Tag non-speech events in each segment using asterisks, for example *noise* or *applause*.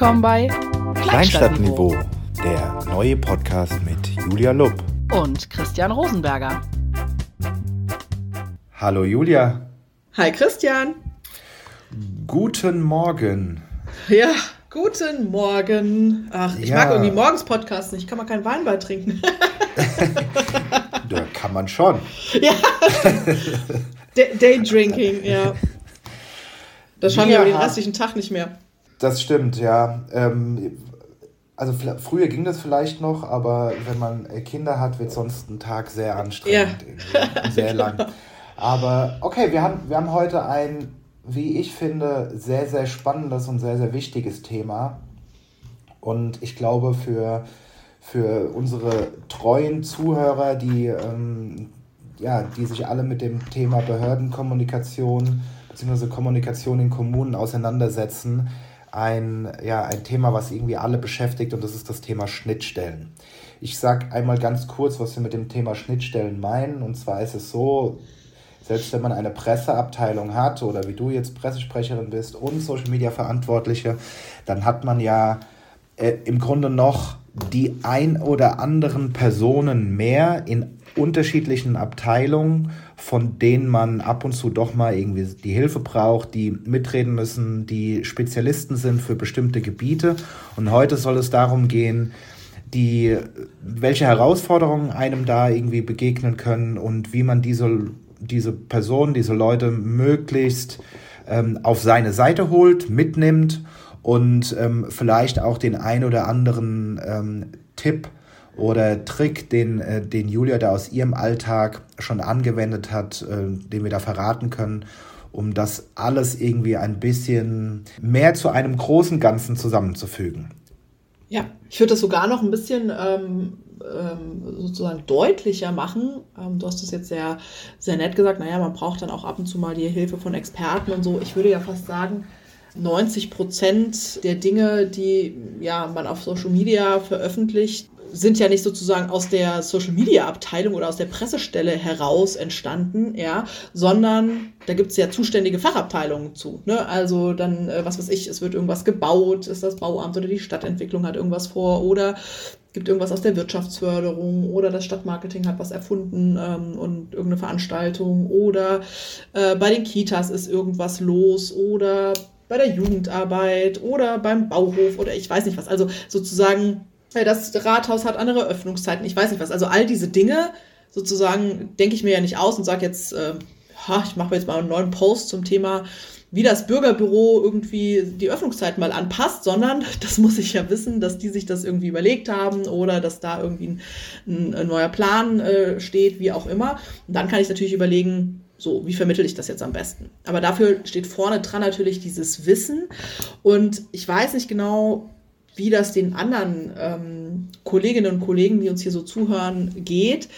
willkommen bei Kleinstadtniveau, der neue Podcast mit Julia Lupp und Christian Rosenberger. Hallo Julia. Hi Christian. Guten Morgen. Ja, guten Morgen. Ach, ich ja. mag irgendwie morgens Podcasts nicht. Kann man keinen Wein beitrinken. *laughs* ja, kann man schon. Ja. *laughs* Daydrinking, ja. Das schauen wir aber den restlichen Tag nicht mehr. Das stimmt, ja. Ähm, also früher ging das vielleicht noch, aber wenn man Kinder hat, wird sonst ein Tag sehr anstrengend. Ja. Sehr *laughs* lang. Aber okay, wir haben, wir haben heute ein, wie ich finde, sehr, sehr spannendes und sehr, sehr wichtiges Thema. Und ich glaube, für, für unsere treuen Zuhörer, die, ähm, ja, die sich alle mit dem Thema Behördenkommunikation bzw. Kommunikation in Kommunen auseinandersetzen, ein, ja, ein Thema, was irgendwie alle beschäftigt und das ist das Thema Schnittstellen. Ich sage einmal ganz kurz, was wir mit dem Thema Schnittstellen meinen. Und zwar ist es so, selbst wenn man eine Presseabteilung hat oder wie du jetzt Pressesprecherin bist und Social Media Verantwortliche, dann hat man ja äh, im Grunde noch die ein oder anderen Personen mehr in unterschiedlichen Abteilungen, von denen man ab und zu doch mal irgendwie die Hilfe braucht, die mitreden müssen, die Spezialisten sind für bestimmte Gebiete. Und heute soll es darum gehen, die, welche Herausforderungen einem da irgendwie begegnen können und wie man diese, diese Personen, diese Leute möglichst ähm, auf seine Seite holt, mitnimmt und ähm, vielleicht auch den ein oder anderen ähm, Tipp oder Trick, den, äh, den Julia da aus ihrem Alltag schon angewendet hat, äh, den wir da verraten können, um das alles irgendwie ein bisschen mehr zu einem großen Ganzen zusammenzufügen. Ja, ich würde das sogar noch ein bisschen ähm, ähm, sozusagen deutlicher machen. Ähm, du hast das jetzt sehr, sehr nett gesagt, naja, man braucht dann auch ab und zu mal die Hilfe von Experten und so. Ich würde ja fast sagen, 90 Prozent der Dinge, die ja, man auf Social Media veröffentlicht, sind ja nicht sozusagen aus der Social Media Abteilung oder aus der Pressestelle heraus entstanden, ja, sondern da gibt es ja zuständige Fachabteilungen zu. Ne? Also dann, äh, was weiß ich, es wird irgendwas gebaut, ist das Bauamt oder die Stadtentwicklung hat irgendwas vor oder gibt irgendwas aus der Wirtschaftsförderung oder das Stadtmarketing hat was erfunden ähm, und irgendeine Veranstaltung oder äh, bei den Kitas ist irgendwas los oder bei der Jugendarbeit oder beim Bauhof oder ich weiß nicht was. Also sozusagen das Rathaus hat andere Öffnungszeiten, ich weiß nicht was. Also all diese Dinge sozusagen denke ich mir ja nicht aus und sage jetzt, äh, ha, ich mache jetzt mal einen neuen Post zum Thema, wie das Bürgerbüro irgendwie die Öffnungszeiten mal anpasst, sondern *laughs* das muss ich ja wissen, dass die sich das irgendwie überlegt haben oder dass da irgendwie ein, ein neuer Plan äh, steht, wie auch immer. Und dann kann ich natürlich überlegen, so, wie vermittel ich das jetzt am besten? Aber dafür steht vorne dran natürlich dieses Wissen. Und ich weiß nicht genau, wie das den anderen ähm, Kolleginnen und Kollegen, die uns hier so zuhören, geht.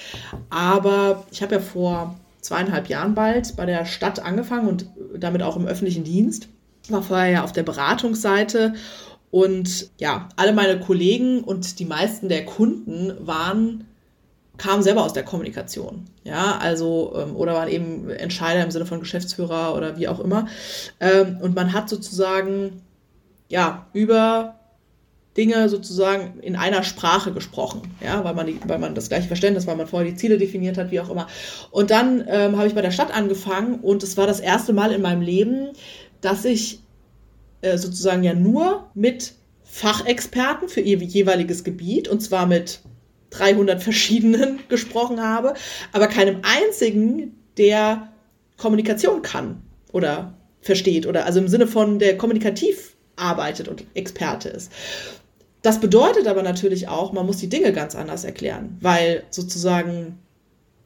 Aber ich habe ja vor zweieinhalb Jahren bald bei der Stadt angefangen und damit auch im öffentlichen Dienst. War vorher ja auf der Beratungsseite und ja, alle meine Kollegen und die meisten der Kunden waren kamen selber aus der Kommunikation, ja, also ähm, oder waren eben Entscheider im Sinne von Geschäftsführer oder wie auch immer. Ähm, und man hat sozusagen ja über Dinge sozusagen in einer Sprache gesprochen, ja, weil man, die, weil man das gleiche Verständnis, weil man vorher die Ziele definiert hat, wie auch immer. Und dann ähm, habe ich bei der Stadt angefangen und es war das erste Mal in meinem Leben, dass ich äh, sozusagen ja nur mit Fachexperten für ihr jeweiliges Gebiet und zwar mit 300 verschiedenen *laughs* gesprochen habe, aber keinem einzigen, der Kommunikation kann oder versteht oder also im Sinne von der kommunikativ arbeitet und Experte ist. Das bedeutet aber natürlich auch, man muss die Dinge ganz anders erklären, weil sozusagen,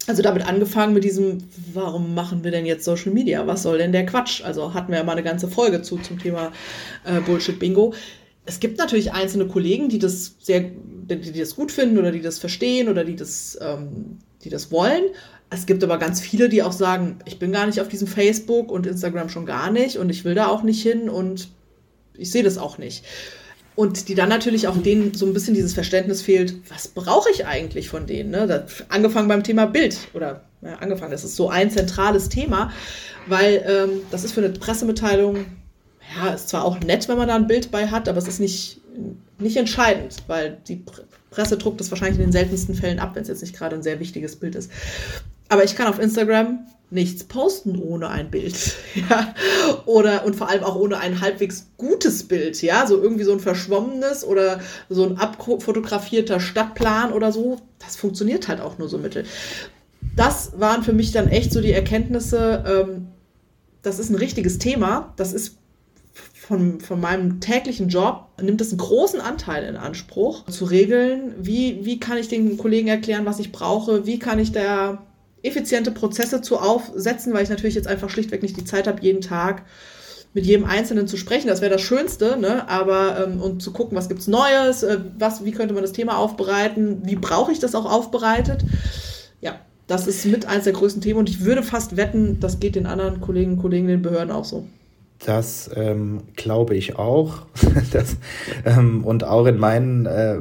also damit angefangen mit diesem, warum machen wir denn jetzt Social Media? Was soll denn der Quatsch? Also hatten wir ja mal eine ganze Folge zu zum Thema äh, Bullshit Bingo. Es gibt natürlich einzelne Kollegen, die das sehr, die, die das gut finden oder die das verstehen oder die das, ähm, die das wollen. Es gibt aber ganz viele, die auch sagen, ich bin gar nicht auf diesem Facebook und Instagram schon gar nicht und ich will da auch nicht hin und ich sehe das auch nicht. Und die dann natürlich auch denen so ein bisschen dieses Verständnis fehlt, was brauche ich eigentlich von denen? Ne? Das, angefangen beim Thema Bild oder ja, angefangen, das ist so ein zentrales Thema, weil ähm, das ist für eine Pressemitteilung ja, ist zwar auch nett, wenn man da ein Bild bei hat, aber es ist nicht, nicht entscheidend, weil die Presse druckt das wahrscheinlich in den seltensten Fällen ab, wenn es jetzt nicht gerade ein sehr wichtiges Bild ist. Aber ich kann auf Instagram nichts posten ohne ein Bild. *laughs* Ja? Oder und vor allem auch ohne ein halbwegs gutes Bild, ja, so irgendwie so ein verschwommenes oder so ein abfotografierter Stadtplan oder so. Das funktioniert halt auch nur so mittel. Das waren für mich dann echt so die Erkenntnisse, ähm, das ist ein richtiges Thema. Das ist von, von meinem täglichen Job nimmt es einen großen Anteil in Anspruch, zu regeln, wie, wie kann ich den Kollegen erklären, was ich brauche, wie kann ich da effiziente Prozesse zu aufsetzen, weil ich natürlich jetzt einfach schlichtweg nicht die Zeit habe, jeden Tag mit jedem Einzelnen zu sprechen. Das wäre das Schönste, ne? Aber ähm, und zu gucken, was gibt's Neues, äh, was, wie könnte man das Thema aufbereiten, wie brauche ich das auch aufbereitet? Ja, das ist mit eins der größten Themen und ich würde fast wetten, das geht den anderen Kollegen und Kollegen, den Behörden auch so. Das ähm, glaube ich auch. *laughs* das, ähm, und auch in meinen äh,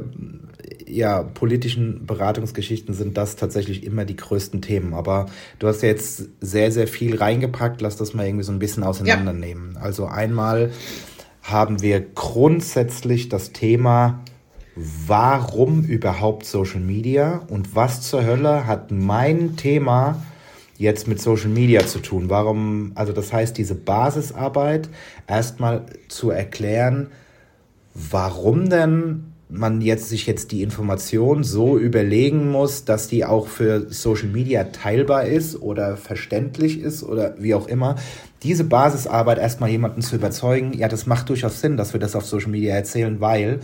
ja, politischen Beratungsgeschichten sind das tatsächlich immer die größten Themen. Aber du hast ja jetzt sehr, sehr viel reingepackt. Lass das mal irgendwie so ein bisschen auseinandernehmen. Ja. Also einmal haben wir grundsätzlich das Thema, warum überhaupt Social Media und was zur Hölle hat mein Thema jetzt mit Social Media zu tun? Warum, also das heißt, diese Basisarbeit erstmal zu erklären, warum denn man jetzt sich jetzt die Information so überlegen muss, dass die auch für Social Media teilbar ist oder verständlich ist oder wie auch immer. Diese Basisarbeit erstmal jemanden zu überzeugen, ja, das macht durchaus Sinn, dass wir das auf Social Media erzählen, weil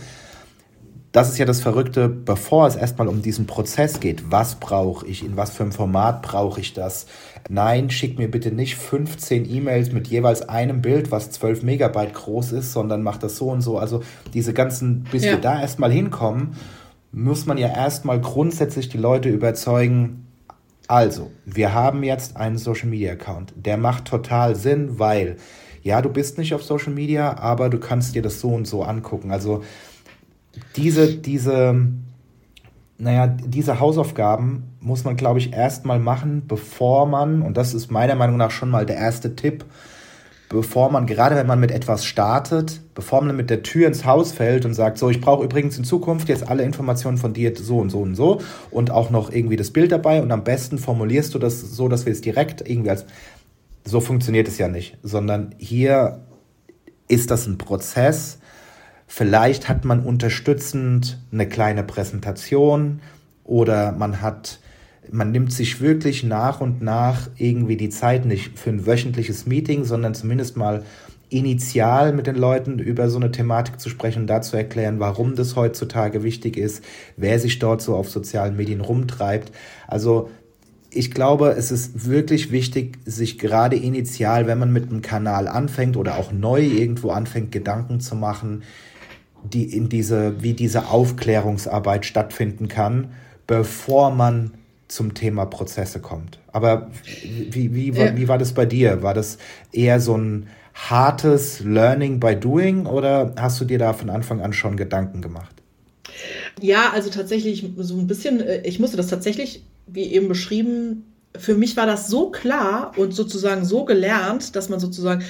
das ist ja das Verrückte, bevor es erstmal um diesen Prozess geht. Was brauche ich? In was für einem Format brauche ich das? Nein, schick mir bitte nicht 15 E-Mails mit jeweils einem Bild, was 12 Megabyte groß ist, sondern mach das so und so. Also diese ganzen, bis ja. wir da erstmal hinkommen, muss man ja erstmal grundsätzlich die Leute überzeugen, also, wir haben jetzt einen Social Media Account. Der macht total Sinn, weil, ja, du bist nicht auf Social Media, aber du kannst dir das so und so angucken. Also, diese, diese, naja, diese Hausaufgaben muss man, glaube ich, erstmal machen, bevor man, und das ist meiner Meinung nach schon mal der erste Tipp, bevor man, gerade wenn man mit etwas startet, bevor man mit der Tür ins Haus fällt und sagt, so, ich brauche übrigens in Zukunft jetzt alle Informationen von dir so und so und so und auch noch irgendwie das Bild dabei und am besten formulierst du das so, dass wir es direkt irgendwie als, so funktioniert es ja nicht, sondern hier ist das ein Prozess, Vielleicht hat man unterstützend eine kleine Präsentation oder man hat, man nimmt sich wirklich nach und nach irgendwie die Zeit nicht für ein wöchentliches Meeting, sondern zumindest mal initial mit den Leuten über so eine Thematik zu sprechen und da zu erklären, warum das heutzutage wichtig ist, wer sich dort so auf sozialen Medien rumtreibt. Also ich glaube, es ist wirklich wichtig, sich gerade initial, wenn man mit einem Kanal anfängt oder auch neu irgendwo anfängt, Gedanken zu machen, die in diese, wie diese Aufklärungsarbeit stattfinden kann, bevor man zum Thema Prozesse kommt. Aber wie, wie, ja. wie war das bei dir? War das eher so ein hartes Learning by Doing oder hast du dir da von Anfang an schon Gedanken gemacht? Ja, also tatsächlich so ein bisschen, äh, ich musste das tatsächlich, wie eben beschrieben, für mich war das so klar und sozusagen so gelernt, dass man sozusagen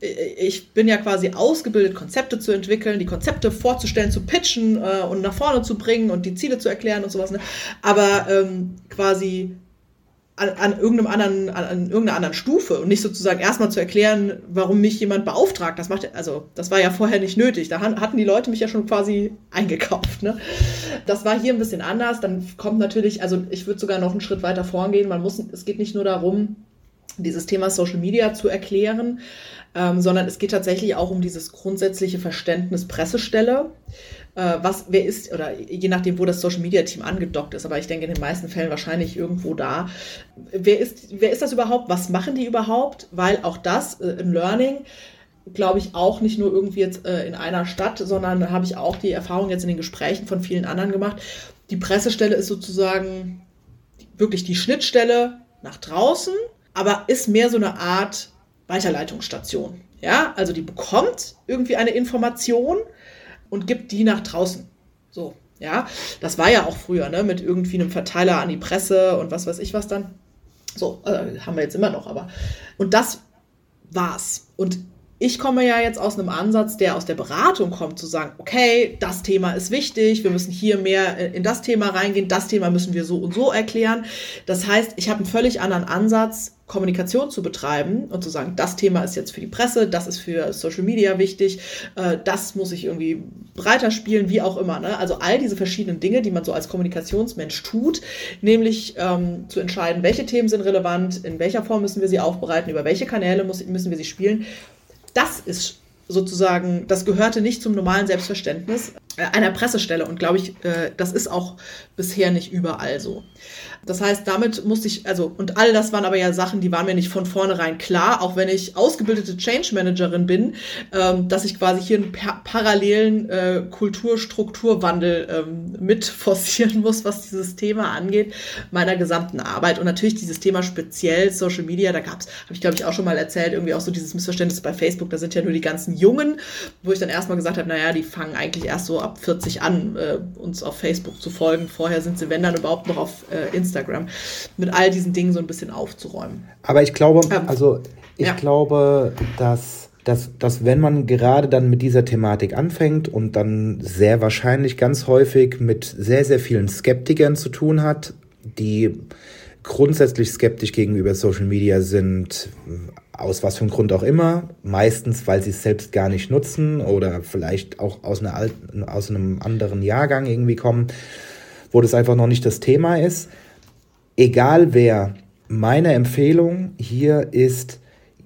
ich bin ja quasi ausgebildet, Konzepte zu entwickeln, die Konzepte vorzustellen, zu pitchen äh, und nach vorne zu bringen und die Ziele zu erklären und sowas. Ne? Aber ähm, quasi an, an, irgendeinem anderen, an, an, irgendeiner anderen Stufe und nicht sozusagen erstmal zu erklären, warum mich jemand beauftragt. Das macht, also das war ja vorher nicht nötig. Da hatten die Leute mich ja schon quasi eingekauft. Ne? Das war hier ein bisschen anders. Dann kommt natürlich, also ich würde sogar noch einen Schritt weiter vorgehen. Man muss, es geht nicht nur darum, dieses Thema Social Media zu erklären, ähm, sondern es geht tatsächlich auch um dieses grundsätzliche Verständnis Pressestelle. Äh, was, wer ist, oder je nachdem, wo das Social Media Team angedockt ist, aber ich denke in den meisten Fällen wahrscheinlich irgendwo da. Wer ist, wer ist das überhaupt? Was machen die überhaupt? Weil auch das äh, im Learning glaube ich, auch nicht nur irgendwie jetzt äh, in einer Stadt, sondern habe ich auch die Erfahrung jetzt in den Gesprächen von vielen anderen gemacht. Die Pressestelle ist sozusagen wirklich die Schnittstelle nach draußen, aber ist mehr so eine Art Weiterleitungsstation. Ja, also die bekommt irgendwie eine Information und gibt die nach draußen. So, ja, das war ja auch früher, ne, mit irgendwie einem Verteiler an die Presse und was weiß ich was dann. So, äh, haben wir jetzt immer noch, aber. Und das war's. Und ich komme ja jetzt aus einem Ansatz, der aus der Beratung kommt, zu sagen, okay, das Thema ist wichtig, wir müssen hier mehr in das Thema reingehen, das Thema müssen wir so und so erklären. Das heißt, ich habe einen völlig anderen Ansatz, Kommunikation zu betreiben und zu sagen, das Thema ist jetzt für die Presse, das ist für Social Media wichtig, äh, das muss ich irgendwie breiter spielen, wie auch immer. Ne? Also all diese verschiedenen Dinge, die man so als Kommunikationsmensch tut, nämlich ähm, zu entscheiden, welche Themen sind relevant, in welcher Form müssen wir sie aufbereiten, über welche Kanäle muss, müssen wir sie spielen das ist sozusagen, das gehörte nicht zum normalen Selbstverständnis einer Pressestelle und glaube ich, äh, das ist auch bisher nicht überall so. Das heißt, damit musste ich, also, und all das waren aber ja Sachen, die waren mir nicht von vornherein klar, auch wenn ich ausgebildete Change Managerin bin, ähm, dass ich quasi hier einen par parallelen äh, Kulturstrukturwandel ähm, mit forcieren *laughs* muss, was dieses Thema angeht, meiner gesamten Arbeit. Und natürlich dieses Thema speziell Social Media, da gab es, habe ich glaube ich auch schon mal erzählt, irgendwie auch so dieses Missverständnis bei Facebook, da sind ja nur die ganzen Jungen, wo ich dann erstmal gesagt habe, naja, die fangen eigentlich erst so ab 40 an, äh, uns auf Facebook zu folgen. Vorher sind sie, wenn dann überhaupt noch auf äh, Instagram Instagram, mit all diesen Dingen so ein bisschen aufzuräumen. Aber ich glaube, ähm, also ich ja. glaube, dass, dass, dass wenn man gerade dann mit dieser Thematik anfängt und dann sehr wahrscheinlich ganz häufig mit sehr, sehr vielen Skeptikern zu tun hat, die grundsätzlich skeptisch gegenüber Social Media sind, aus was für einem Grund auch immer, meistens weil sie es selbst gar nicht nutzen oder vielleicht auch aus, einer alten, aus einem anderen Jahrgang irgendwie kommen, wo das einfach noch nicht das Thema ist. Egal wer, meine Empfehlung hier ist,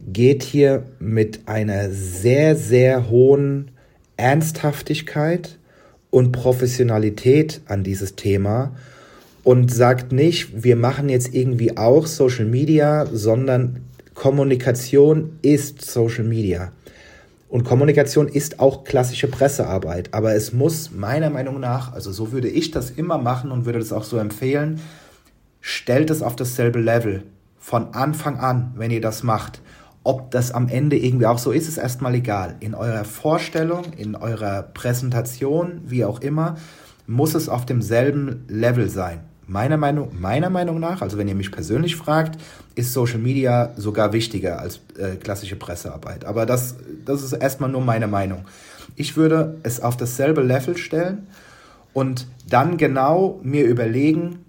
geht hier mit einer sehr, sehr hohen Ernsthaftigkeit und Professionalität an dieses Thema und sagt nicht, wir machen jetzt irgendwie auch Social Media, sondern Kommunikation ist Social Media. Und Kommunikation ist auch klassische Pressearbeit. Aber es muss meiner Meinung nach, also so würde ich das immer machen und würde das auch so empfehlen, stellt es auf dasselbe Level von Anfang an, wenn ihr das macht. Ob das am Ende irgendwie auch so ist, ist erstmal egal. In eurer Vorstellung, in eurer Präsentation, wie auch immer, muss es auf demselben Level sein. Meiner Meinung, meiner Meinung nach, also wenn ihr mich persönlich fragt, ist Social Media sogar wichtiger als äh, klassische Pressearbeit. Aber das, das ist erstmal nur meine Meinung. Ich würde es auf dasselbe Level stellen und dann genau mir überlegen,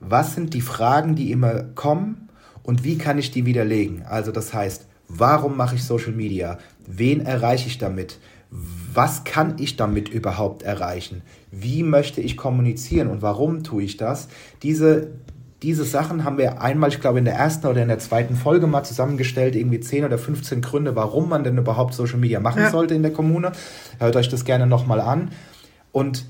was sind die Fragen, die immer kommen und wie kann ich die widerlegen? Also das heißt, warum mache ich Social Media? Wen erreiche ich damit? Was kann ich damit überhaupt erreichen? Wie möchte ich kommunizieren und warum tue ich das? Diese, diese Sachen haben wir einmal, ich glaube, in der ersten oder in der zweiten Folge mal zusammengestellt, irgendwie 10 oder 15 Gründe, warum man denn überhaupt Social Media machen ja. sollte in der Kommune. Hört euch das gerne nochmal an. Und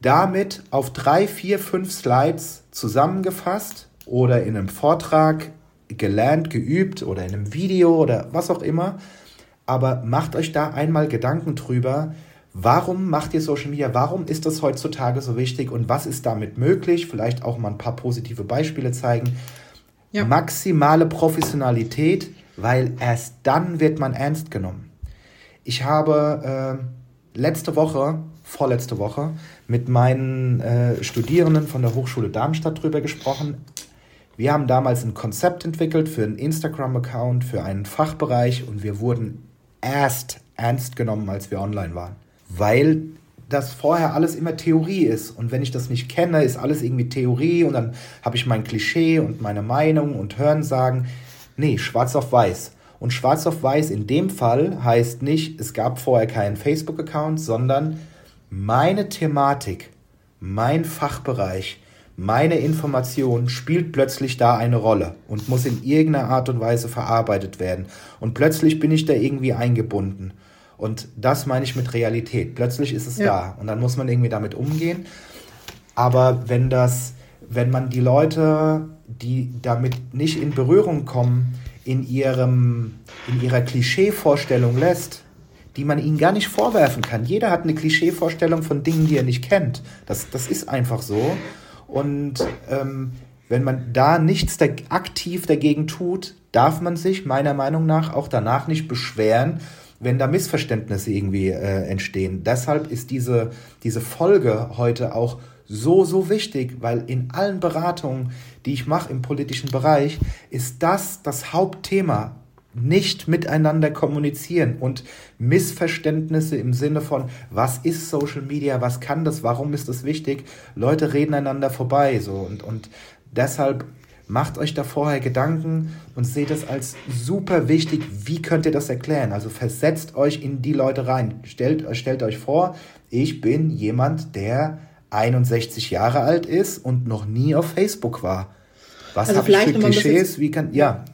damit auf drei, vier, fünf Slides zusammengefasst oder in einem Vortrag gelernt, geübt oder in einem Video oder was auch immer. Aber macht euch da einmal Gedanken drüber, warum macht ihr Social Media, warum ist das heutzutage so wichtig und was ist damit möglich? Vielleicht auch mal ein paar positive Beispiele zeigen. Ja. Maximale Professionalität, weil erst dann wird man ernst genommen. Ich habe äh, letzte Woche vorletzte Woche mit meinen äh, Studierenden von der Hochschule Darmstadt drüber gesprochen. Wir haben damals ein Konzept entwickelt für einen Instagram-Account, für einen Fachbereich und wir wurden erst ernst genommen, als wir online waren. Weil das vorher alles immer Theorie ist. Und wenn ich das nicht kenne, ist alles irgendwie Theorie und dann habe ich mein Klischee und meine Meinung und Hörensagen. Nee, schwarz auf weiß. Und schwarz auf weiß in dem Fall heißt nicht, es gab vorher keinen Facebook-Account, sondern meine Thematik, mein Fachbereich, meine Information spielt plötzlich da eine Rolle und muss in irgendeiner Art und Weise verarbeitet werden. Und plötzlich bin ich da irgendwie eingebunden. Und das meine ich mit Realität. Plötzlich ist es ja. da und dann muss man irgendwie damit umgehen. Aber wenn das, wenn man die Leute, die damit nicht in Berührung kommen, in ihrem, in ihrer Klischeevorstellung lässt, die man ihnen gar nicht vorwerfen kann. Jeder hat eine Klischeevorstellung von Dingen, die er nicht kennt. Das, das ist einfach so. Und ähm, wenn man da nichts da aktiv dagegen tut, darf man sich meiner Meinung nach auch danach nicht beschweren, wenn da Missverständnisse irgendwie äh, entstehen. Deshalb ist diese, diese Folge heute auch so, so wichtig, weil in allen Beratungen, die ich mache im politischen Bereich, ist das das Hauptthema. Nicht miteinander kommunizieren und Missverständnisse im Sinne von, was ist Social Media, was kann das, warum ist das wichtig, Leute reden einander vorbei so. Und, und deshalb macht euch da vorher Gedanken und seht es als super wichtig, wie könnt ihr das erklären, also versetzt euch in die Leute rein, stellt, stellt euch vor, ich bin jemand, der 61 Jahre alt ist und noch nie auf Facebook war. Was also habe ich für Klischees? Wie kann, ja,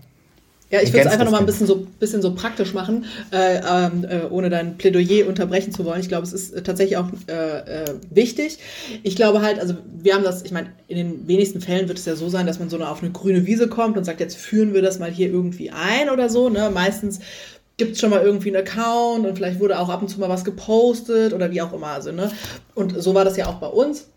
ja, ich würde es einfach nochmal ein bisschen so, bisschen so praktisch machen, äh, äh, ohne dein Plädoyer unterbrechen zu wollen. Ich glaube, es ist äh, tatsächlich auch äh, äh, wichtig. Ich glaube halt, also wir haben das, ich meine, in den wenigsten Fällen wird es ja so sein, dass man so eine, auf eine grüne Wiese kommt und sagt, jetzt führen wir das mal hier irgendwie ein oder so. Ne? Meistens gibt es schon mal irgendwie einen Account und vielleicht wurde auch ab und zu mal was gepostet oder wie auch immer. Also, ne? Und so war das ja auch bei uns.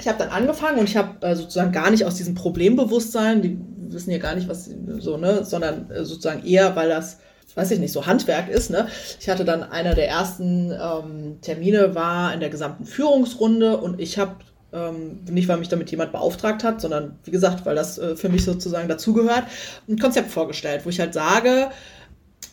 Ich habe dann angefangen und ich habe äh, sozusagen gar nicht aus diesem Problembewusstsein, die wissen ja gar nicht, was so, ne, sondern äh, sozusagen eher, weil das weiß ich nicht, so Handwerk ist. Ne? Ich hatte dann einer der ersten ähm, Termine war in der gesamten Führungsrunde und ich habe ähm, nicht, weil mich damit jemand beauftragt hat, sondern wie gesagt, weil das äh, für mich sozusagen dazugehört, ein Konzept vorgestellt, wo ich halt sage,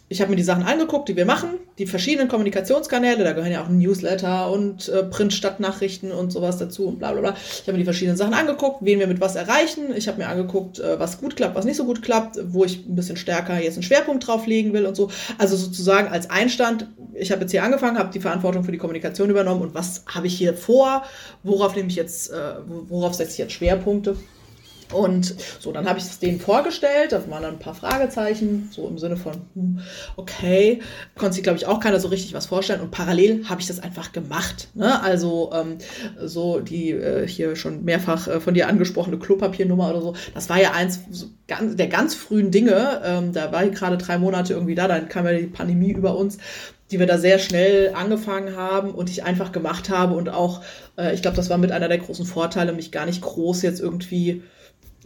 ich habe mir die Sachen angeguckt, die wir machen, die verschiedenen Kommunikationskanäle, da gehören ja auch Newsletter und äh, Print-Stadtnachrichten und sowas dazu und bla bla bla. Ich habe mir die verschiedenen Sachen angeguckt, wen wir mit was erreichen. Ich habe mir angeguckt, äh, was gut klappt, was nicht so gut klappt, wo ich ein bisschen stärker jetzt einen Schwerpunkt drauf legen will und so. Also sozusagen als Einstand, ich habe jetzt hier angefangen, habe die Verantwortung für die Kommunikation übernommen und was habe ich hier vor, worauf nehme ich jetzt, äh, worauf setze ich jetzt Schwerpunkte. Und so, dann habe ich es denen vorgestellt, da waren dann ein paar Fragezeichen, so im Sinne von, hm, okay, konnte sich, glaube ich, auch keiner so richtig was vorstellen. Und parallel habe ich das einfach gemacht. Ne? Also ähm, so die äh, hier schon mehrfach äh, von dir angesprochene Klopapiernummer oder so, das war ja eins so ganz, der ganz frühen Dinge. Ähm, da war ich gerade drei Monate irgendwie da, dann kam ja die Pandemie über uns die wir da sehr schnell angefangen haben und ich einfach gemacht habe und auch, äh, ich glaube, das war mit einer der großen Vorteile, mich gar nicht groß jetzt irgendwie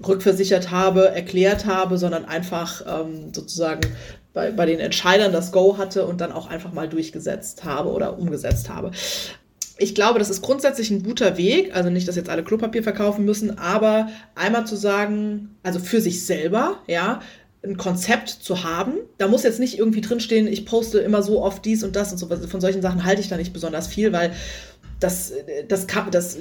rückversichert habe, erklärt habe, sondern einfach ähm, sozusagen bei, bei den Entscheidern das Go hatte und dann auch einfach mal durchgesetzt habe oder umgesetzt habe. Ich glaube, das ist grundsätzlich ein guter Weg. Also nicht, dass jetzt alle Klopapier verkaufen müssen, aber einmal zu sagen, also für sich selber, ja, ein Konzept zu haben. Da muss jetzt nicht irgendwie drinstehen, ich poste immer so oft dies und das und so. Von solchen Sachen halte ich da nicht besonders viel, weil das, das, kann, das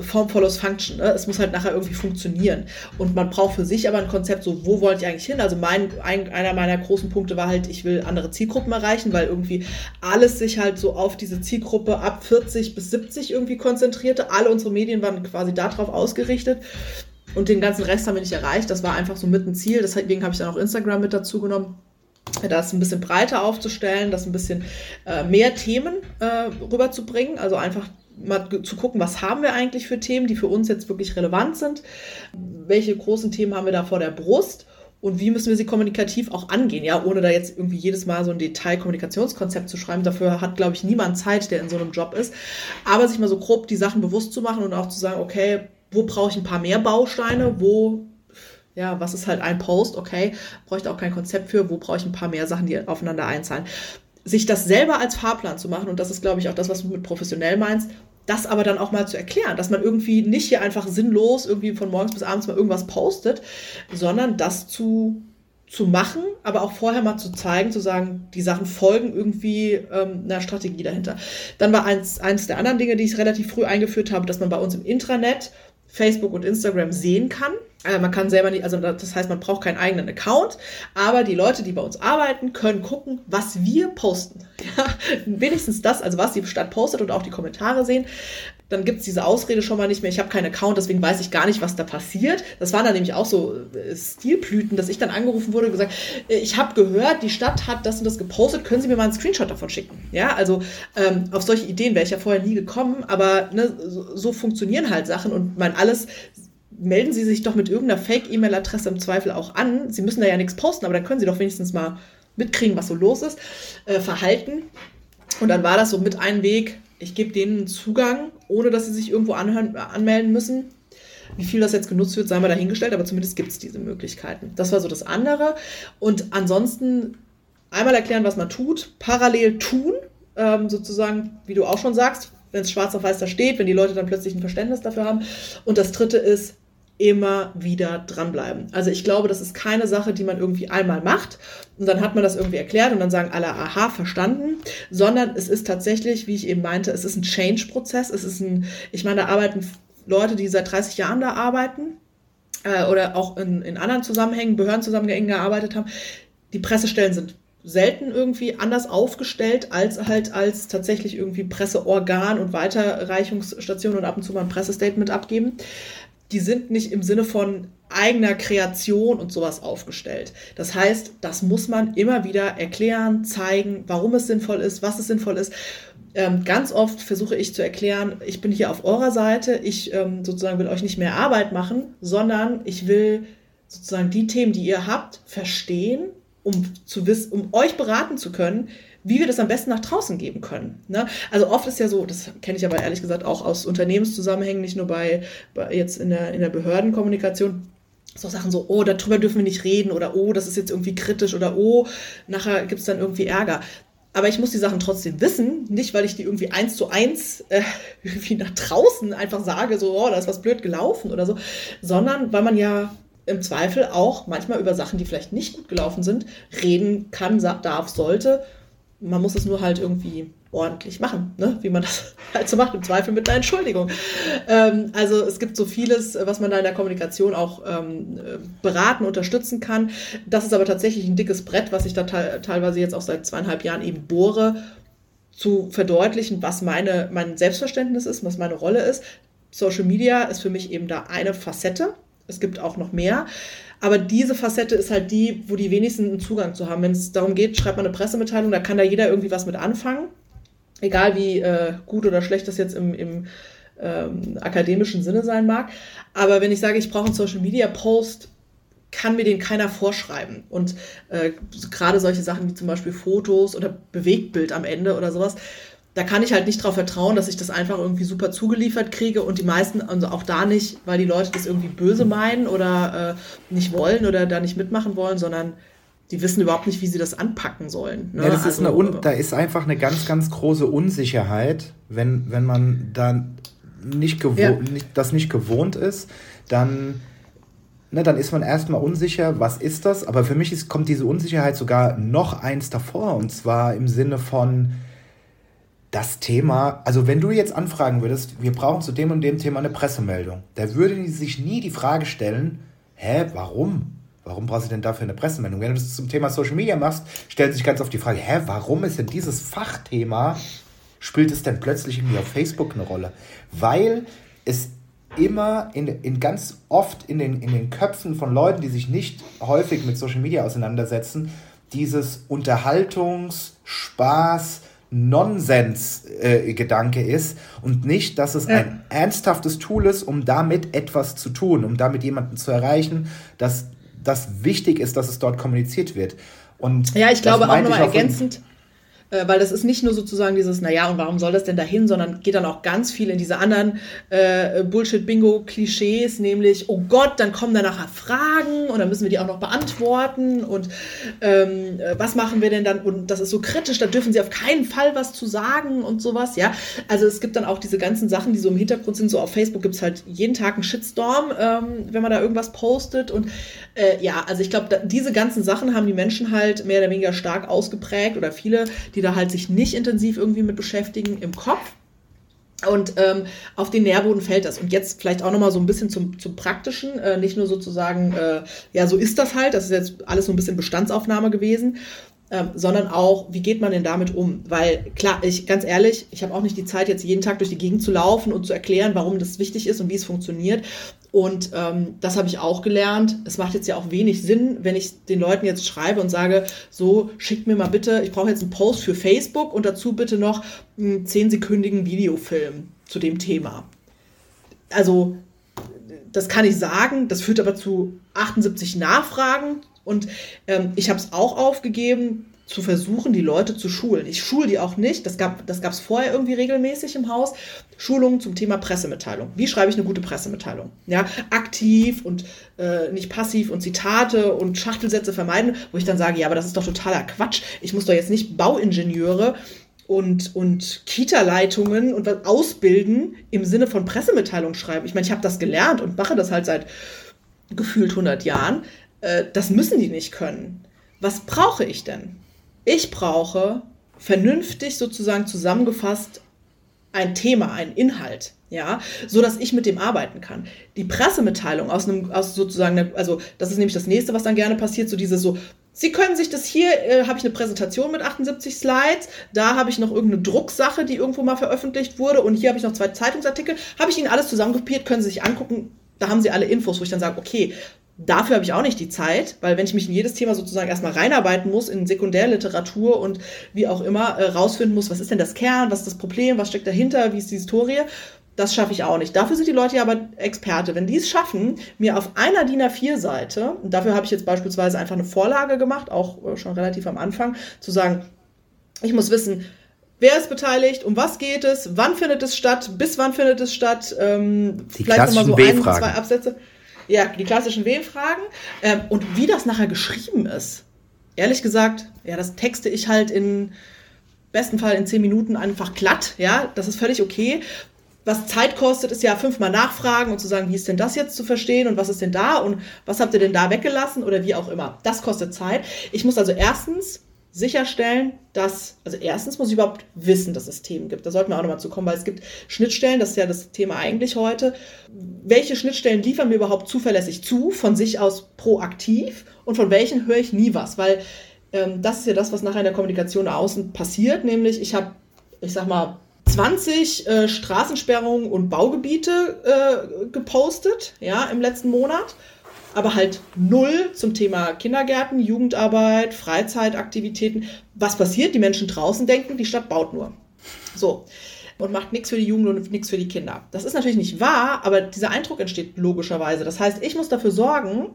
Form follows Function. Ne? Es muss halt nachher irgendwie funktionieren. Und man braucht für sich aber ein Konzept, so wo wollte ich eigentlich hin? Also mein, ein, einer meiner großen Punkte war halt, ich will andere Zielgruppen erreichen, weil irgendwie alles sich halt so auf diese Zielgruppe ab 40 bis 70 irgendwie konzentrierte. Alle unsere Medien waren quasi darauf ausgerichtet. Und den ganzen Rest haben wir nicht erreicht. Das war einfach so mit ein Ziel. Deswegen habe ich dann auch Instagram mit dazu genommen das ein bisschen breiter aufzustellen, das ein bisschen äh, mehr Themen äh, rüberzubringen, also einfach mal zu gucken, was haben wir eigentlich für Themen, die für uns jetzt wirklich relevant sind, welche großen Themen haben wir da vor der Brust und wie müssen wir sie kommunikativ auch angehen, ja, ohne da jetzt irgendwie jedes Mal so ein Detail-Kommunikationskonzept zu schreiben. Dafür hat, glaube ich, niemand Zeit, der in so einem Job ist. Aber sich mal so grob die Sachen bewusst zu machen und auch zu sagen, okay, wo brauche ich ein paar mehr Bausteine, wo ja, was ist halt ein Post? Okay, bräuchte auch kein Konzept für. Wo brauche ich ein paar mehr Sachen, die aufeinander einzahlen? Sich das selber als Fahrplan zu machen, und das ist, glaube ich, auch das, was du mit professionell meinst, das aber dann auch mal zu erklären, dass man irgendwie nicht hier einfach sinnlos irgendwie von morgens bis abends mal irgendwas postet, sondern das zu, zu machen, aber auch vorher mal zu zeigen, zu sagen, die Sachen folgen irgendwie ähm, einer Strategie dahinter. Dann war eins, eins der anderen Dinge, die ich relativ früh eingeführt habe, dass man bei uns im Intranet Facebook und Instagram sehen kann. Also man kann selber nicht, also das heißt, man braucht keinen eigenen Account, aber die Leute, die bei uns arbeiten, können gucken, was wir posten. *laughs* Ja, wenigstens das, also was die Stadt postet und auch die Kommentare sehen. Dann gibt es diese Ausrede schon mal nicht mehr, ich habe keinen Account, deswegen weiß ich gar nicht, was da passiert. Das waren dann nämlich auch so äh, Stilblüten, dass ich dann angerufen wurde und gesagt, äh, ich habe gehört, die Stadt hat das und das gepostet, können Sie mir mal einen Screenshot davon schicken? Ja, also ähm, auf solche Ideen wäre ich ja vorher nie gekommen, aber ne, so, so funktionieren halt Sachen und mein alles melden Sie sich doch mit irgendeiner Fake-E-Mail-Adresse im Zweifel auch an. Sie müssen da ja nichts posten, aber dann können Sie doch wenigstens mal mitkriegen, was so los ist, äh, verhalten. Und dann war das so mit einem Weg, ich gebe denen Zugang, ohne dass sie sich irgendwo anhören, anmelden müssen. Wie viel das jetzt genutzt wird, sei mal dahingestellt, aber zumindest gibt es diese Möglichkeiten. Das war so das andere. Und ansonsten einmal erklären, was man tut, parallel tun, ähm, sozusagen, wie du auch schon sagst, wenn es schwarz auf weiß da steht, wenn die Leute dann plötzlich ein Verständnis dafür haben. Und das dritte ist, immer wieder dranbleiben. Also ich glaube, das ist keine Sache, die man irgendwie einmal macht und dann hat man das irgendwie erklärt und dann sagen alle, aha, verstanden, sondern es ist tatsächlich, wie ich eben meinte, es ist ein Change-Prozess. Es ist ein, ich meine, da arbeiten Leute, die seit 30 Jahren da arbeiten äh, oder auch in, in anderen Zusammenhängen, Behördenzusammenhängen gearbeitet haben. Die Pressestellen sind selten irgendwie anders aufgestellt als halt als tatsächlich irgendwie Presseorgan und Weiterreichungsstation und ab und zu mal ein Pressestatement abgeben die sind nicht im Sinne von eigener Kreation und sowas aufgestellt. Das heißt, das muss man immer wieder erklären, zeigen, warum es sinnvoll ist, was es sinnvoll ist. Ähm, ganz oft versuche ich zu erklären, ich bin hier auf eurer Seite, ich ähm, sozusagen will euch nicht mehr Arbeit machen, sondern ich will sozusagen die Themen, die ihr habt, verstehen, um zu wissen, um euch beraten zu können, wie wir das am besten nach draußen geben können. Ne? Also oft ist ja so, das kenne ich aber ehrlich gesagt auch aus Unternehmenszusammenhängen, nicht nur bei, bei jetzt in der, in der Behördenkommunikation, so Sachen so, oh, darüber dürfen wir nicht reden oder oh, das ist jetzt irgendwie kritisch oder oh, nachher gibt es dann irgendwie Ärger. Aber ich muss die Sachen trotzdem wissen, nicht weil ich die irgendwie eins zu eins äh, *laughs* irgendwie nach draußen einfach sage, so, oh, da ist was blöd gelaufen oder so, sondern weil man ja im Zweifel auch manchmal über Sachen, die vielleicht nicht gut gelaufen sind, reden kann, darf, sollte man muss es nur halt irgendwie ordentlich machen, ne? wie man das *laughs* halt so macht, im Zweifel mit einer Entschuldigung. Ähm, also es gibt so vieles, was man da in der Kommunikation auch ähm, beraten, unterstützen kann. Das ist aber tatsächlich ein dickes Brett, was ich da te teilweise jetzt auch seit zweieinhalb Jahren eben bohre, zu verdeutlichen, was meine, mein Selbstverständnis ist, was meine Rolle ist. Social Media ist für mich eben da eine Facette. Es gibt auch noch mehr. Aber diese Facette ist halt die, wo die wenigsten einen Zugang zu haben. Wenn es darum geht, schreibt man eine Pressemitteilung, da kann da jeder irgendwie was mit anfangen. Egal wie äh, gut oder schlecht das jetzt im, im ähm, akademischen Sinne sein mag. Aber wenn ich sage, ich brauche einen Social Media Post, kann mir den keiner vorschreiben. Und äh, gerade solche Sachen wie zum Beispiel Fotos oder Bewegtbild am Ende oder sowas, da kann ich halt nicht darauf vertrauen, dass ich das einfach irgendwie super zugeliefert kriege und die meisten, also auch da nicht, weil die Leute das irgendwie böse meinen oder äh, nicht wollen oder da nicht mitmachen wollen, sondern die wissen überhaupt nicht, wie sie das anpacken sollen. Ne? Ja, das ist also, eine da ist einfach eine ganz, ganz große Unsicherheit, wenn, wenn man dann nicht, ja. nicht das nicht gewohnt ist, dann, ne, dann ist man erstmal unsicher, was ist das? Aber für mich ist, kommt diese Unsicherheit sogar noch eins davor, und zwar im Sinne von, das Thema, also wenn du jetzt anfragen würdest, wir brauchen zu dem und dem Thema eine Pressemeldung, da würde sich nie die Frage stellen, hä, warum? Warum brauchst du denn dafür eine Pressemeldung? Wenn du das zum Thema Social Media machst, stellt sich ganz oft die Frage, hä, warum ist denn dieses Fachthema, spielt es denn plötzlich irgendwie auf Facebook eine Rolle? Weil es immer in, in ganz oft in den, in den Köpfen von Leuten, die sich nicht häufig mit Social Media auseinandersetzen, dieses Unterhaltungs-, Spaß-, Nonsens-Gedanke äh, ist und nicht, dass es ja. ein ernsthaftes Tool ist, um damit etwas zu tun, um damit jemanden zu erreichen, dass das wichtig ist, dass es dort kommuniziert wird. Und ja, ich glaube auch nochmal ergänzend. Äh, weil das ist nicht nur sozusagen dieses, naja, und warum soll das denn dahin, sondern geht dann auch ganz viel in diese anderen äh, Bullshit-Bingo-Klischees, nämlich, oh Gott, dann kommen da nachher Fragen und dann müssen wir die auch noch beantworten und ähm, äh, was machen wir denn dann? Und das ist so kritisch, da dürfen sie auf keinen Fall was zu sagen und sowas, ja. Also es gibt dann auch diese ganzen Sachen, die so im Hintergrund sind, so auf Facebook gibt es halt jeden Tag einen Shitstorm, ähm, wenn man da irgendwas postet und äh, ja, also ich glaube, diese ganzen Sachen haben die Menschen halt mehr oder weniger stark ausgeprägt oder viele, die da halt sich nicht intensiv irgendwie mit beschäftigen im Kopf. Und ähm, auf den Nährboden fällt das. Und jetzt vielleicht auch nochmal so ein bisschen zum, zum Praktischen, äh, nicht nur sozusagen, äh, ja, so ist das halt, das ist jetzt alles so ein bisschen Bestandsaufnahme gewesen, ähm, sondern auch, wie geht man denn damit um? Weil klar, ich ganz ehrlich, ich habe auch nicht die Zeit, jetzt jeden Tag durch die Gegend zu laufen und zu erklären, warum das wichtig ist und wie es funktioniert. Und ähm, das habe ich auch gelernt. Es macht jetzt ja auch wenig Sinn, wenn ich den Leuten jetzt schreibe und sage, so, schickt mir mal bitte, ich brauche jetzt einen Post für Facebook und dazu bitte noch einen zehnsekündigen Videofilm zu dem Thema. Also, das kann ich sagen, das führt aber zu 78 Nachfragen und ähm, ich habe es auch aufgegeben, zu versuchen, die Leute zu schulen. Ich schule die auch nicht, das gab es das vorher irgendwie regelmäßig im Haus. Schulungen zum Thema Pressemitteilung. Wie schreibe ich eine gute Pressemitteilung? Ja, aktiv und äh, nicht passiv und Zitate und Schachtelsätze vermeiden, wo ich dann sage, ja, aber das ist doch totaler Quatsch. Ich muss doch jetzt nicht Bauingenieure und, und Kita-Leitungen und was ausbilden im Sinne von Pressemitteilung schreiben. Ich meine, ich habe das gelernt und mache das halt seit gefühlt 100 Jahren. Äh, das müssen die nicht können. Was brauche ich denn? Ich brauche vernünftig sozusagen zusammengefasst ein Thema, ein Inhalt, ja, so dass ich mit dem arbeiten kann. Die Pressemitteilung aus einem, aus sozusagen, also das ist nämlich das nächste, was dann gerne passiert, so dieses so, Sie können sich das hier, äh, habe ich eine Präsentation mit 78 Slides, da habe ich noch irgendeine Drucksache, die irgendwo mal veröffentlicht wurde und hier habe ich noch zwei Zeitungsartikel, habe ich Ihnen alles zusammenkopiert, können Sie sich angucken, da haben Sie alle Infos, wo ich dann sage, okay, dafür habe ich auch nicht die Zeit, weil wenn ich mich in jedes Thema sozusagen erstmal reinarbeiten muss, in Sekundärliteratur und wie auch immer, äh, rausfinden muss, was ist denn das Kern, was ist das Problem, was steckt dahinter, wie ist die Historie, das schaffe ich auch nicht. Dafür sind die Leute ja aber Experte. Wenn die es schaffen, mir auf einer DIN A4-Seite, und dafür habe ich jetzt beispielsweise einfach eine Vorlage gemacht, auch äh, schon relativ am Anfang, zu sagen, ich muss wissen, Wer ist beteiligt? Um was geht es? Wann findet es statt? Bis wann findet es statt? Ähm, die vielleicht nochmal so ein, zwei Absätze. Ja, die klassischen W-Fragen. Ähm, und wie das nachher geschrieben ist. Ehrlich gesagt, ja, das texte ich halt in besten Fall in zehn Minuten einfach glatt. Ja, das ist völlig okay was Zeit kostet, ist ja fünfmal nachfragen und zu sagen, wie ist denn das jetzt zu verstehen und was ist denn da und was habt ihr denn da weggelassen oder wie auch immer. Das kostet Zeit. Ich muss also erstens sicherstellen, dass, also erstens muss ich überhaupt wissen, dass es Themen gibt. Da sollten wir auch nochmal zu kommen, weil es gibt Schnittstellen, das ist ja das Thema eigentlich heute. Welche Schnittstellen liefern mir überhaupt zuverlässig zu, von sich aus proaktiv und von welchen höre ich nie was? Weil ähm, das ist ja das, was nachher in der Kommunikation außen passiert, nämlich ich habe, ich sag mal, 20 äh, Straßensperrungen und Baugebiete äh, gepostet, ja, im letzten Monat. Aber halt null zum Thema Kindergärten, Jugendarbeit, Freizeitaktivitäten. Was passiert? Die Menschen draußen denken, die Stadt baut nur. So. Und macht nichts für die Jugend und nichts für die Kinder. Das ist natürlich nicht wahr, aber dieser Eindruck entsteht logischerweise. Das heißt, ich muss dafür sorgen,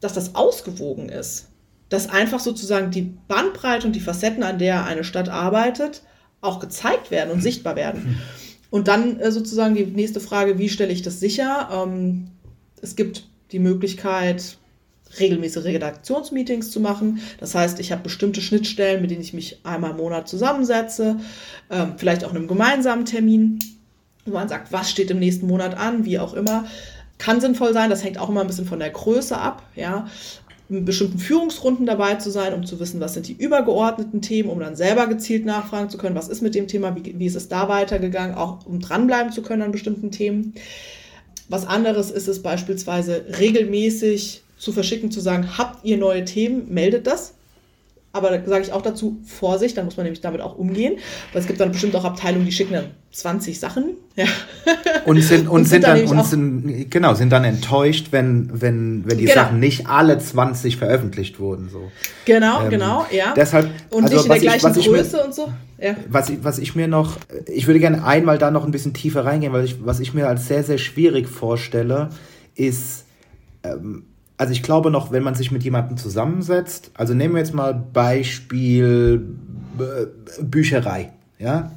dass das ausgewogen ist. Dass einfach sozusagen die Bandbreite und die Facetten, an der eine Stadt arbeitet, auch gezeigt werden und sichtbar werden. Und dann äh, sozusagen die nächste Frage, wie stelle ich das sicher? Ähm, es gibt die Möglichkeit, regelmäßige Redaktionsmeetings zu machen. Das heißt, ich habe bestimmte Schnittstellen, mit denen ich mich einmal im Monat zusammensetze, ähm, vielleicht auch in einem gemeinsamen Termin, wo man sagt, was steht im nächsten Monat an, wie auch immer. Kann sinnvoll sein, das hängt auch immer ein bisschen von der Größe ab, ja in bestimmten Führungsrunden dabei zu sein, um zu wissen, was sind die übergeordneten Themen, um dann selber gezielt nachfragen zu können, was ist mit dem Thema, wie, wie ist es da weitergegangen, auch um dranbleiben zu können an bestimmten Themen. Was anderes ist es beispielsweise regelmäßig zu verschicken, zu sagen, habt ihr neue Themen, meldet das. Aber da sage ich auch dazu, Vorsicht, da muss man nämlich damit auch umgehen. Weil es gibt dann bestimmt auch Abteilungen, die schicken dann 20 Sachen. Ja. Und *laughs* sind, und, und sind, dann, und sind, genau, sind dann enttäuscht, wenn, wenn, wenn die genau. Sachen nicht alle 20 veröffentlicht wurden. So. Genau, ähm, genau, ja. Deshalb, und also, nicht in der gleichen ich, Größe mir, und so. Ja. Was, ich, was ich mir noch, ich würde gerne einmal da noch ein bisschen tiefer reingehen, weil ich, was ich mir als sehr, sehr schwierig vorstelle, ist, ähm, also ich glaube noch, wenn man sich mit jemandem zusammensetzt, also nehmen wir jetzt mal Beispiel äh, Bücherei, ja.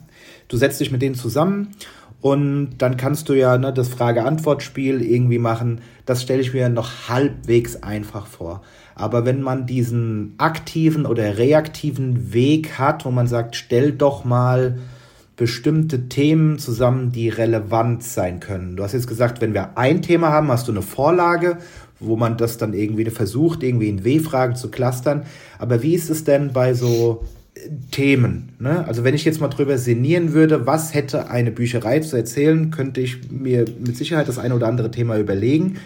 Du setzt dich mit denen zusammen und dann kannst du ja ne, das Frage-Antwort-Spiel irgendwie machen. Das stelle ich mir noch halbwegs einfach vor. Aber wenn man diesen aktiven oder reaktiven Weg hat, wo man sagt, stell doch mal bestimmte Themen zusammen, die relevant sein können. Du hast jetzt gesagt, wenn wir ein Thema haben, hast du eine Vorlage wo man das dann irgendwie versucht, irgendwie in W-Fragen zu clustern. Aber wie ist es denn bei so äh, Themen? Ne? Also wenn ich jetzt mal drüber sinnieren würde, was hätte eine Bücherei zu erzählen, könnte ich mir mit Sicherheit das eine oder andere Thema überlegen.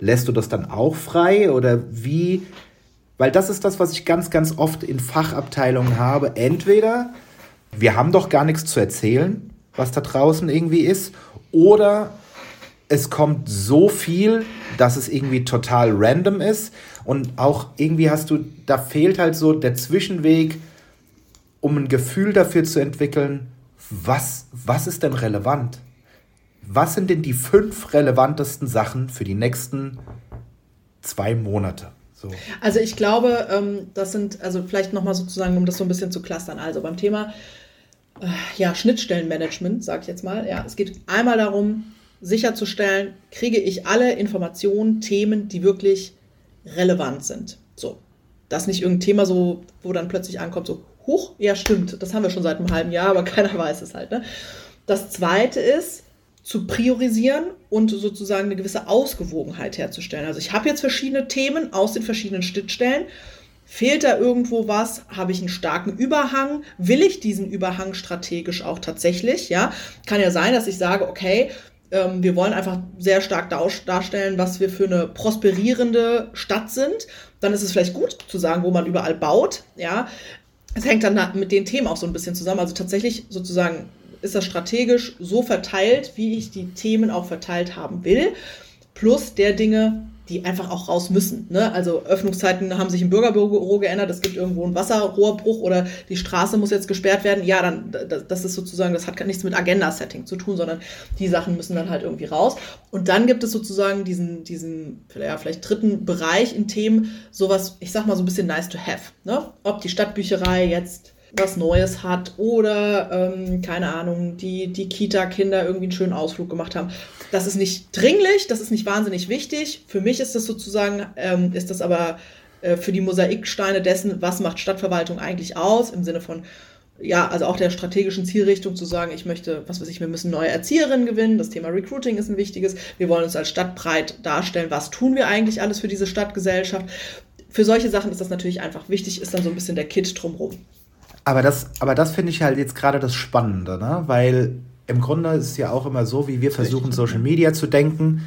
Lässt du das dann auch frei oder wie? Weil das ist das, was ich ganz, ganz oft in Fachabteilungen habe. Entweder wir haben doch gar nichts zu erzählen, was da draußen irgendwie ist, oder es kommt so viel, dass es irgendwie total random ist. Und auch irgendwie hast du, da fehlt halt so der Zwischenweg, um ein Gefühl dafür zu entwickeln, was, was ist denn relevant? Was sind denn die fünf relevantesten Sachen für die nächsten zwei Monate? So. Also ich glaube, ähm, das sind, also vielleicht nochmal sozusagen, um das so ein bisschen zu clustern. Also beim Thema äh, ja, Schnittstellenmanagement, sage ich jetzt mal, ja, es geht einmal darum, sicherzustellen, kriege ich alle Informationen, Themen, die wirklich relevant sind. So. Das nicht irgendein Thema so, wo dann plötzlich ankommt, so, huch, ja stimmt, das haben wir schon seit einem halben Jahr, aber *laughs* keiner weiß es halt. Ne? Das zweite ist, zu priorisieren und sozusagen eine gewisse Ausgewogenheit herzustellen. Also ich habe jetzt verschiedene Themen aus den verschiedenen Schnittstellen. Fehlt da irgendwo was? Habe ich einen starken Überhang? Will ich diesen Überhang strategisch auch tatsächlich? Ja, kann ja sein, dass ich sage, okay, ähm, wir wollen einfach sehr stark darstellen, was wir für eine prosperierende Stadt sind. Dann ist es vielleicht gut zu sagen, wo man überall baut. Ja, es hängt dann mit den Themen auch so ein bisschen zusammen. Also tatsächlich sozusagen ist das strategisch so verteilt, wie ich die Themen auch verteilt haben will, plus der Dinge, die einfach auch raus müssen. Ne? Also Öffnungszeiten haben sich im Bürgerbüro geändert, es gibt irgendwo einen Wasserrohrbruch oder die Straße muss jetzt gesperrt werden. Ja, dann das ist sozusagen, das hat nichts mit Agenda-Setting zu tun, sondern die Sachen müssen dann halt irgendwie raus. Und dann gibt es sozusagen diesen, diesen ja, vielleicht dritten Bereich in Themen, sowas, ich sag mal so ein bisschen nice to have. Ne? Ob die Stadtbücherei jetzt was Neues hat oder, ähm, keine Ahnung, die, die Kita-Kinder irgendwie einen schönen Ausflug gemacht haben. Das ist nicht dringlich, das ist nicht wahnsinnig wichtig. Für mich ist das sozusagen, ähm, ist das aber äh, für die Mosaiksteine dessen, was macht Stadtverwaltung eigentlich aus, im Sinne von, ja, also auch der strategischen Zielrichtung zu sagen, ich möchte, was weiß ich, wir müssen neue Erzieherinnen gewinnen, das Thema Recruiting ist ein wichtiges, wir wollen uns als Stadt breit darstellen, was tun wir eigentlich alles für diese Stadtgesellschaft. Für solche Sachen ist das natürlich einfach wichtig, ist dann so ein bisschen der Kit drumherum. Aber das, aber das finde ich halt jetzt gerade das Spannende, ne? weil im Grunde ist es ja auch immer so, wie wir versuchen, Social Media zu denken.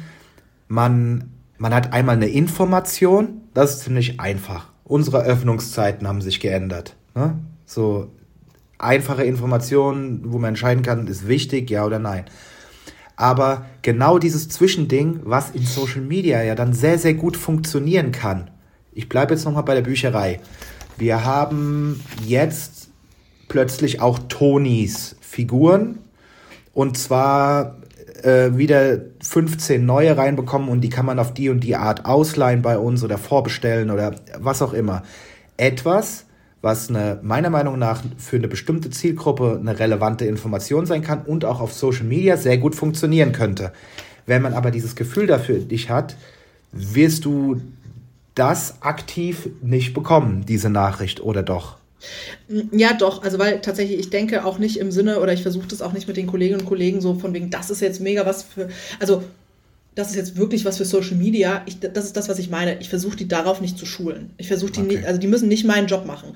Man, man hat einmal eine Information, das ist ziemlich einfach. Unsere Öffnungszeiten haben sich geändert. Ne? So einfache Informationen, wo man entscheiden kann, ist wichtig, ja oder nein. Aber genau dieses Zwischending, was in Social Media ja dann sehr, sehr gut funktionieren kann. Ich bleibe jetzt nochmal bei der Bücherei. Wir haben jetzt plötzlich auch Tonys Figuren. Und zwar äh, wieder 15 neue reinbekommen und die kann man auf die und die Art ausleihen bei uns oder vorbestellen oder was auch immer. Etwas, was eine, meiner Meinung nach für eine bestimmte Zielgruppe eine relevante Information sein kann und auch auf Social Media sehr gut funktionieren könnte. Wenn man aber dieses Gefühl dafür dich hat, wirst du das aktiv nicht bekommen, diese Nachricht, oder doch? Ja, doch. Also, weil tatsächlich, ich denke auch nicht im Sinne, oder ich versuche das auch nicht mit den Kolleginnen und Kollegen so von wegen, das ist jetzt mega was für. Also, das ist jetzt wirklich was für Social Media. Ich, das ist das, was ich meine. Ich versuche die darauf nicht zu schulen. Ich versuche die okay. nicht, also die müssen nicht meinen Job machen.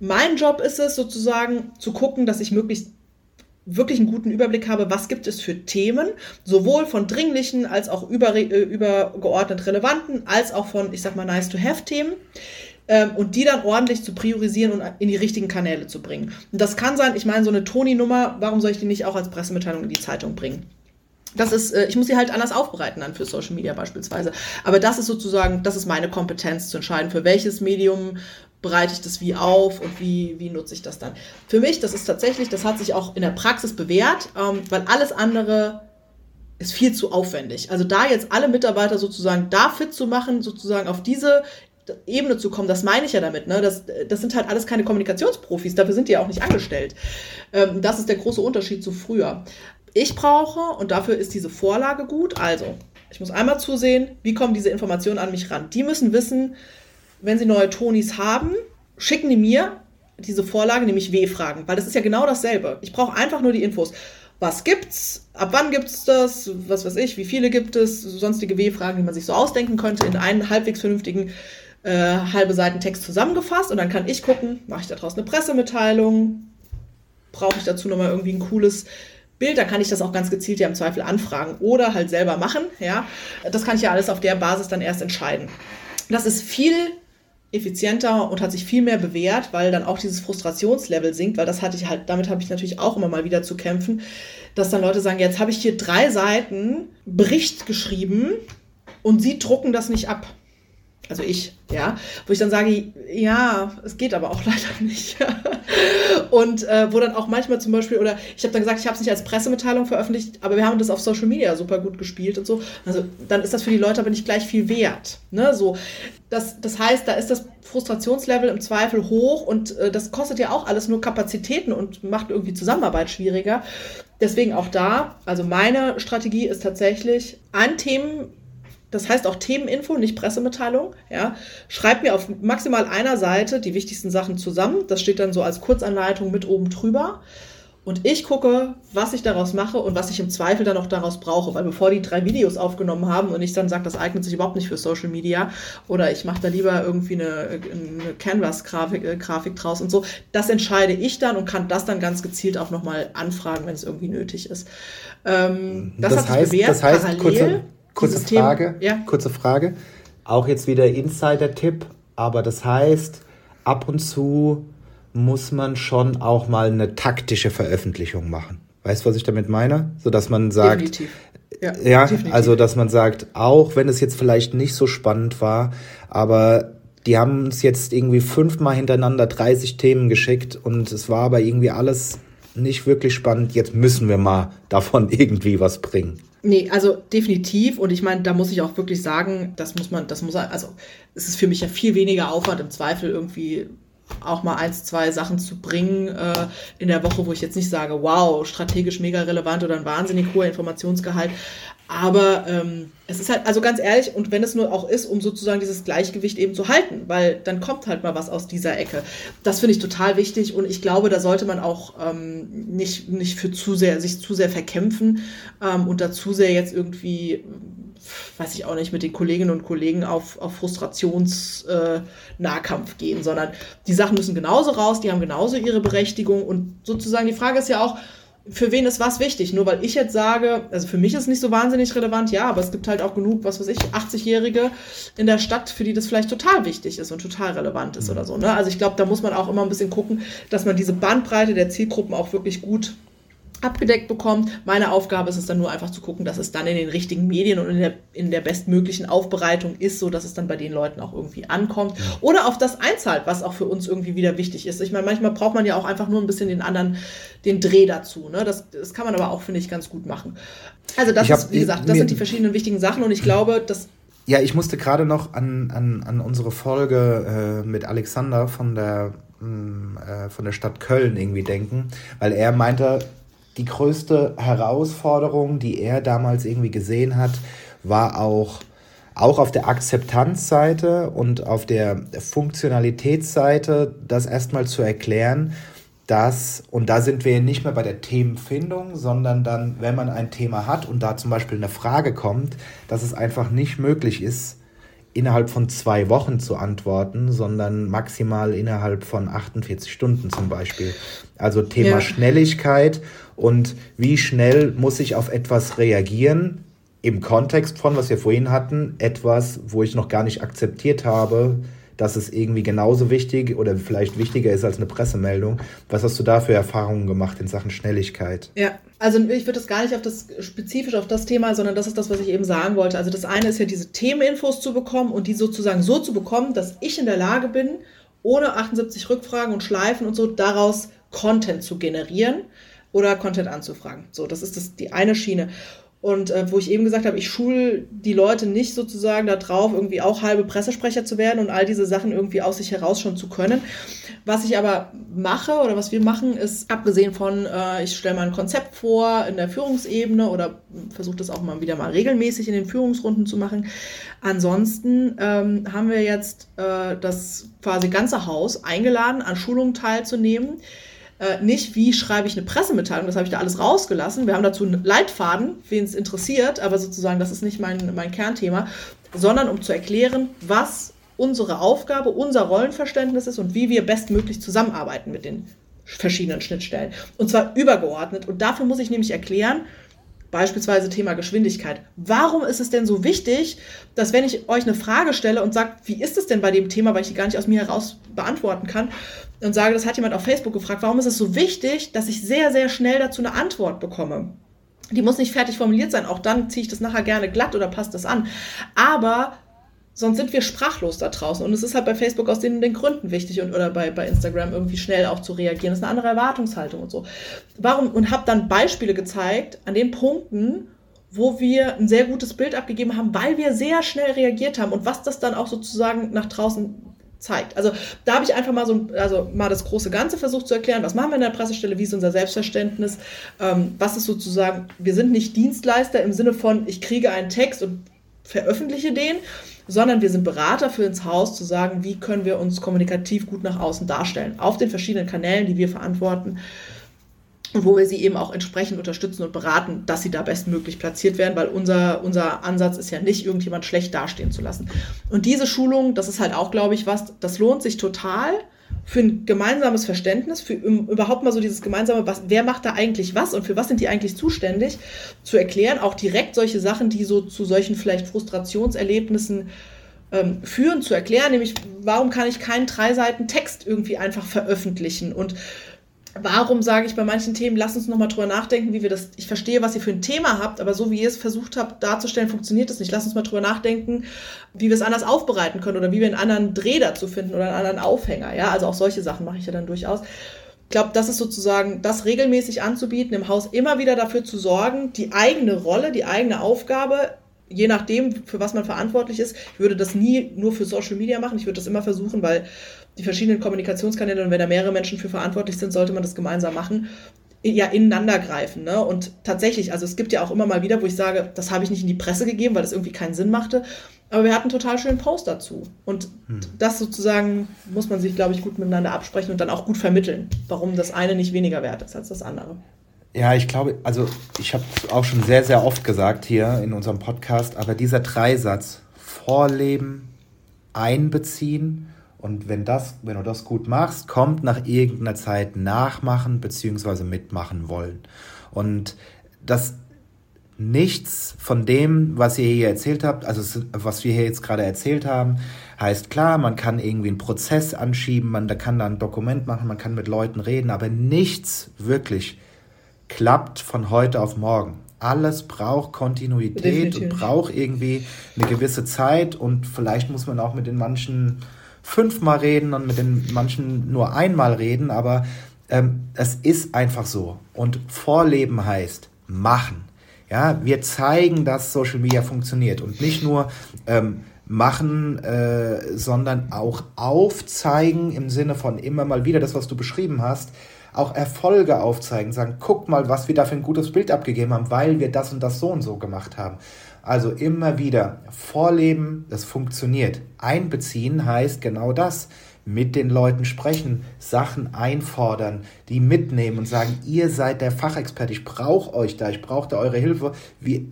Mein Job ist es sozusagen zu gucken, dass ich möglichst wirklich einen guten Überblick habe, was gibt es für Themen, sowohl von dringlichen als auch über, äh, übergeordnet relevanten, als auch von, ich sag mal, nice to have Themen ähm, und die dann ordentlich zu priorisieren und in die richtigen Kanäle zu bringen. Und das kann sein, ich meine, so eine Toni-Nummer, warum soll ich die nicht auch als Pressemitteilung in die Zeitung bringen? Das ist, äh, ich muss sie halt anders aufbereiten dann für Social Media beispielsweise. Aber das ist sozusagen, das ist meine Kompetenz zu entscheiden, für welches Medium bereite ich das wie auf und wie, wie nutze ich das dann. Für mich, das ist tatsächlich, das hat sich auch in der Praxis bewährt, ähm, weil alles andere ist viel zu aufwendig. Also da jetzt alle Mitarbeiter sozusagen da fit zu machen, sozusagen auf diese Ebene zu kommen, das meine ich ja damit. Ne? Das, das sind halt alles keine Kommunikationsprofis, dafür sind die ja auch nicht angestellt. Ähm, das ist der große Unterschied zu früher. Ich brauche, und dafür ist diese Vorlage gut, also ich muss einmal zusehen, wie kommen diese Informationen an mich ran. Die müssen wissen, wenn sie neue Tonis haben, schicken die mir diese Vorlage, nämlich W-Fragen, weil das ist ja genau dasselbe. Ich brauche einfach nur die Infos. Was gibt's? Ab wann gibt's das? Was weiß ich? Wie viele gibt es? Sonstige W-Fragen, die man sich so ausdenken könnte in einen halbwegs vernünftigen äh, halbe Seiten Text zusammengefasst und dann kann ich gucken, mache ich daraus eine Pressemitteilung, brauche ich dazu nochmal irgendwie ein cooles Bild, dann kann ich das auch ganz gezielt ja im Zweifel anfragen oder halt selber machen, ja. Das kann ich ja alles auf der Basis dann erst entscheiden. Das ist viel effizienter und hat sich viel mehr bewährt, weil dann auch dieses Frustrationslevel sinkt, weil das hatte ich halt, damit habe ich natürlich auch immer mal wieder zu kämpfen, dass dann Leute sagen, jetzt habe ich hier drei Seiten Bericht geschrieben und sie drucken das nicht ab also ich, ja, wo ich dann sage, ja, es geht aber auch *laughs* leider nicht. und äh, wo dann auch manchmal zum Beispiel, oder ich habe dann gesagt, ich habe es nicht als Pressemitteilung veröffentlicht, aber wir haben das auf Social Media super gut gespielt und so. Also dann ist das für die Leute aber nicht gleich viel wert. Ne? So, das, das heißt, da ist das Frustrationslevel im Zweifel hoch und äh, das kostet ja auch alles nur Kapazitäten und macht irgendwie Zusammenarbeit schwieriger. Deswegen auch da, also meine Strategie ist tatsächlich, ein Themen das heißt auch Themeninfo, nicht Pressemitteilung. Ja. Schreibt mir auf maximal einer Seite die wichtigsten Sachen zusammen. Das steht dann so als Kurzanleitung mit oben drüber. Und ich gucke, was ich daraus mache und was ich im Zweifel dann auch daraus brauche. Weil bevor die drei Videos aufgenommen haben und ich dann sage, das eignet sich überhaupt nicht für Social Media oder ich mache da lieber irgendwie eine, eine Canvas-Grafik äh, Grafik draus und so, das entscheide ich dann und kann das dann ganz gezielt auch nochmal anfragen, wenn es irgendwie nötig ist. Ähm, das, das, heißt, bewährt, das heißt, kurze, kurze Frage, ja? kurze Frage, auch jetzt wieder Insider-Tipp, aber das heißt, ab und zu muss man schon auch mal eine taktische Veröffentlichung machen. Weißt du, was ich damit meine? So dass man sagt, definitiv. Ja, ja also dass man sagt, auch wenn es jetzt vielleicht nicht so spannend war, aber die haben uns jetzt irgendwie fünfmal hintereinander 30 Themen geschickt und es war aber irgendwie alles nicht wirklich spannend. Jetzt müssen wir mal davon *laughs* irgendwie was bringen. Nee, also definitiv. Und ich meine, da muss ich auch wirklich sagen, das muss man, das muss, also es ist für mich ja viel weniger Aufwand im Zweifel irgendwie auch mal eins, zwei Sachen zu bringen äh, in der Woche, wo ich jetzt nicht sage, wow, strategisch mega relevant oder ein wahnsinnig hoher Informationsgehalt. Aber ähm, es ist halt, also ganz ehrlich, und wenn es nur auch ist, um sozusagen dieses Gleichgewicht eben zu halten, weil dann kommt halt mal was aus dieser Ecke. Das finde ich total wichtig und ich glaube, da sollte man auch ähm, nicht, nicht für zu sehr, sich zu sehr verkämpfen ähm, und da zu sehr jetzt irgendwie weiß ich auch nicht, mit den Kolleginnen und Kollegen auf, auf Frustrationsnahkampf äh, gehen, sondern die Sachen müssen genauso raus, die haben genauso ihre Berechtigung und sozusagen die Frage ist ja auch, für wen ist was wichtig? Nur weil ich jetzt sage, also für mich ist es nicht so wahnsinnig relevant, ja, aber es gibt halt auch genug, was weiß ich, 80-Jährige in der Stadt, für die das vielleicht total wichtig ist und total relevant ist mhm. oder so. Ne? Also ich glaube, da muss man auch immer ein bisschen gucken, dass man diese Bandbreite der Zielgruppen auch wirklich gut abgedeckt bekommt. Meine Aufgabe ist es dann nur einfach zu gucken, dass es dann in den richtigen Medien und in der, in der bestmöglichen Aufbereitung ist, so dass es dann bei den Leuten auch irgendwie ankommt. Oder auf das einzahlt, was auch für uns irgendwie wieder wichtig ist. Ich meine, manchmal braucht man ja auch einfach nur ein bisschen den anderen, den Dreh dazu. Ne? Das, das kann man aber auch, finde ich, ganz gut machen. Also das hab, ist, wie gesagt, das sind die verschiedenen wichtigen Sachen und ich glaube, dass ja, ich musste gerade noch an, an, an unsere Folge äh, mit Alexander von der, mm, äh, von der Stadt Köln irgendwie denken, weil er meinte, die größte Herausforderung, die er damals irgendwie gesehen hat, war auch, auch auf der Akzeptanzseite und auf der Funktionalitätsseite, das erstmal zu erklären, dass, und da sind wir nicht mehr bei der Themenfindung, sondern dann, wenn man ein Thema hat und da zum Beispiel eine Frage kommt, dass es einfach nicht möglich ist, innerhalb von zwei Wochen zu antworten, sondern maximal innerhalb von 48 Stunden zum Beispiel. Also Thema ja. Schnelligkeit und wie schnell muss ich auf etwas reagieren im Kontext von, was wir vorhin hatten, etwas, wo ich noch gar nicht akzeptiert habe, dass es irgendwie genauso wichtig oder vielleicht wichtiger ist als eine Pressemeldung. Was hast du da für Erfahrungen gemacht in Sachen Schnelligkeit? Ja, also ich würde das gar nicht auf das spezifisch auf das Thema, sondern das ist das, was ich eben sagen wollte. Also das eine ist ja diese Themeninfos zu bekommen und die sozusagen so zu bekommen, dass ich in der Lage bin, ohne 78 Rückfragen und Schleifen und so daraus Content zu generieren oder Content anzufragen. So, das ist das, die eine Schiene. Und äh, wo ich eben gesagt habe, ich schule die Leute nicht sozusagen darauf, irgendwie auch halbe Pressesprecher zu werden und all diese Sachen irgendwie aus sich heraus schon zu können. Was ich aber mache oder was wir machen, ist abgesehen von, äh, ich stelle mal ein Konzept vor in der Führungsebene oder versuche das auch mal wieder mal regelmäßig in den Führungsrunden zu machen. Ansonsten ähm, haben wir jetzt äh, das quasi ganze Haus eingeladen, an Schulungen teilzunehmen äh, nicht, wie schreibe ich eine Pressemitteilung, das habe ich da alles rausgelassen. Wir haben dazu einen Leitfaden, wen es interessiert, aber sozusagen, das ist nicht mein, mein Kernthema, sondern um zu erklären, was unsere Aufgabe, unser Rollenverständnis ist und wie wir bestmöglich zusammenarbeiten mit den verschiedenen Schnittstellen. Und zwar übergeordnet. Und dafür muss ich nämlich erklären, Beispielsweise Thema Geschwindigkeit. Warum ist es denn so wichtig, dass wenn ich euch eine Frage stelle und sage, wie ist es denn bei dem Thema, weil ich die gar nicht aus mir heraus beantworten kann, und sage, das hat jemand auf Facebook gefragt, warum ist es so wichtig, dass ich sehr, sehr schnell dazu eine Antwort bekomme? Die muss nicht fertig formuliert sein, auch dann ziehe ich das nachher gerne glatt oder passt das an. Aber sonst sind wir sprachlos da draußen. Und es ist halt bei Facebook aus den, den Gründen wichtig und oder bei, bei Instagram irgendwie schnell auch zu reagieren. Das ist eine andere Erwartungshaltung und so. Warum? Und habe dann Beispiele gezeigt an den Punkten, wo wir ein sehr gutes Bild abgegeben haben, weil wir sehr schnell reagiert haben und was das dann auch sozusagen nach draußen zeigt. Also da habe ich einfach mal so also mal das große Ganze versucht zu erklären, was machen wir in der Pressestelle, wie ist unser Selbstverständnis, ähm, was ist sozusagen, wir sind nicht Dienstleister im Sinne von, ich kriege einen Text und veröffentliche den, sondern wir sind Berater für ins Haus zu sagen, wie können wir uns kommunikativ gut nach außen darstellen, auf den verschiedenen Kanälen, die wir verantworten und wo wir sie eben auch entsprechend unterstützen und beraten, dass sie da bestmöglich platziert werden, weil unser, unser Ansatz ist ja nicht, irgendjemand schlecht dastehen zu lassen. Und diese Schulung, das ist halt auch, glaube ich, was, das lohnt sich total für ein gemeinsames Verständnis, für überhaupt mal so dieses gemeinsame, was, wer macht da eigentlich was und für was sind die eigentlich zuständig, zu erklären, auch direkt solche Sachen, die so zu solchen vielleicht Frustrationserlebnissen ähm, führen, zu erklären, nämlich warum kann ich keinen drei Seiten Text irgendwie einfach veröffentlichen? Und warum sage ich bei manchen Themen, lasst uns nochmal drüber nachdenken, wie wir das, ich verstehe, was ihr für ein Thema habt, aber so wie ihr es versucht habt darzustellen, funktioniert das nicht. Lasst uns mal drüber nachdenken, wie wir es anders aufbereiten können oder wie wir einen anderen Dreh dazu finden oder einen anderen Aufhänger. Ja, also auch solche Sachen mache ich ja dann durchaus. Ich glaube, das ist sozusagen, das regelmäßig anzubieten, im Haus immer wieder dafür zu sorgen, die eigene Rolle, die eigene Aufgabe je nachdem, für was man verantwortlich ist. Ich würde das nie nur für Social Media machen. Ich würde das immer versuchen, weil die verschiedenen Kommunikationskanäle und wenn da mehrere Menschen für verantwortlich sind, sollte man das gemeinsam machen ja ineinander greifen. Ne? Und tatsächlich, also es gibt ja auch immer mal wieder, wo ich sage, das habe ich nicht in die Presse gegeben, weil das irgendwie keinen Sinn machte. Aber wir hatten einen total schönen Post dazu. Und hm. das sozusagen muss man sich, glaube ich, gut miteinander absprechen und dann auch gut vermitteln, warum das eine nicht weniger wert ist als das andere. Ja, ich glaube, also ich habe auch schon sehr, sehr oft gesagt hier in unserem Podcast, aber dieser Dreisatz, Vorleben, einbeziehen und wenn, das, wenn du das gut machst, kommt nach irgendeiner Zeit nachmachen bzw. mitmachen wollen. Und das nichts von dem, was ihr hier erzählt habt, also was wir hier jetzt gerade erzählt haben, heißt klar, man kann irgendwie einen Prozess anschieben, man kann da ein Dokument machen, man kann mit Leuten reden, aber nichts wirklich klappt von heute auf morgen. Alles braucht Kontinuität Definitiv. und braucht irgendwie eine gewisse Zeit und vielleicht muss man auch mit den manchen fünfmal reden und mit den manchen nur einmal reden, aber ähm, es ist einfach so. Und Vorleben heißt machen. Ja, wir zeigen, dass Social Media funktioniert und nicht nur ähm, machen, äh, sondern auch aufzeigen im Sinne von immer mal wieder das, was du beschrieben hast, auch Erfolge aufzeigen, sagen, guck mal, was wir da für ein gutes Bild abgegeben haben, weil wir das und das so und so gemacht haben. Also immer wieder vorleben, das funktioniert. Einbeziehen heißt genau das. Mit den Leuten sprechen, Sachen einfordern, die mitnehmen und sagen, ihr seid der Fachexperte, ich brauche euch da, ich brauche da eure Hilfe.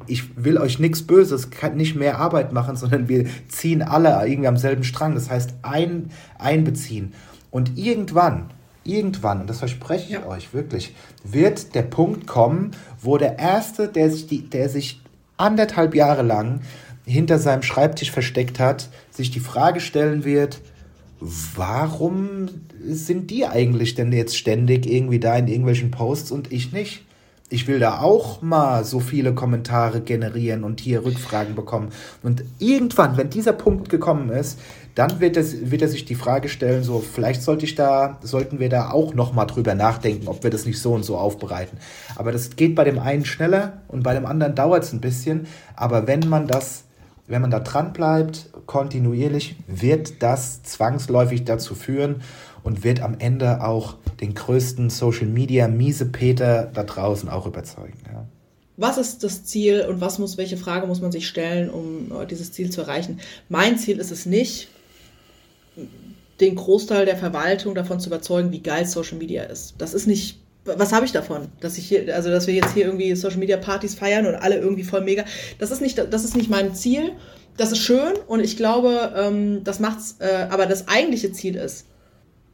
Ich will euch nichts Böses, kann nicht mehr Arbeit machen, sondern wir ziehen alle irgendwie am selben Strang. Das heißt, ein, einbeziehen. Und irgendwann, irgendwann, und das verspreche ich ja. euch wirklich, wird der Punkt kommen, wo der Erste, der sich, die, der sich anderthalb Jahre lang hinter seinem Schreibtisch versteckt hat, sich die Frage stellen wird, warum sind die eigentlich denn jetzt ständig irgendwie da in irgendwelchen Posts und ich nicht? Ich will da auch mal so viele Kommentare generieren und hier Rückfragen bekommen. Und irgendwann, wenn dieser Punkt gekommen ist, dann wird, es, wird er sich die Frage stellen, so vielleicht sollte ich da, sollten wir da auch noch mal drüber nachdenken, ob wir das nicht so und so aufbereiten. Aber das geht bei dem einen schneller und bei dem anderen dauert es ein bisschen. Aber wenn man das, wenn man da dran bleibt, kontinuierlich, wird das zwangsläufig dazu führen und wird am Ende auch den größten Social Media Miesepeter da draußen auch überzeugen. Ja was ist das Ziel und was muss, welche Frage muss man sich stellen, um äh, dieses Ziel zu erreichen? Mein Ziel ist es nicht, den Großteil der Verwaltung davon zu überzeugen, wie geil Social Media ist. Das ist nicht, was habe ich davon? Dass ich hier, also dass wir jetzt hier irgendwie Social Media Partys feiern und alle irgendwie voll mega. Das ist nicht, das ist nicht mein Ziel. Das ist schön und ich glaube, ähm, das macht's, äh, aber das eigentliche Ziel ist,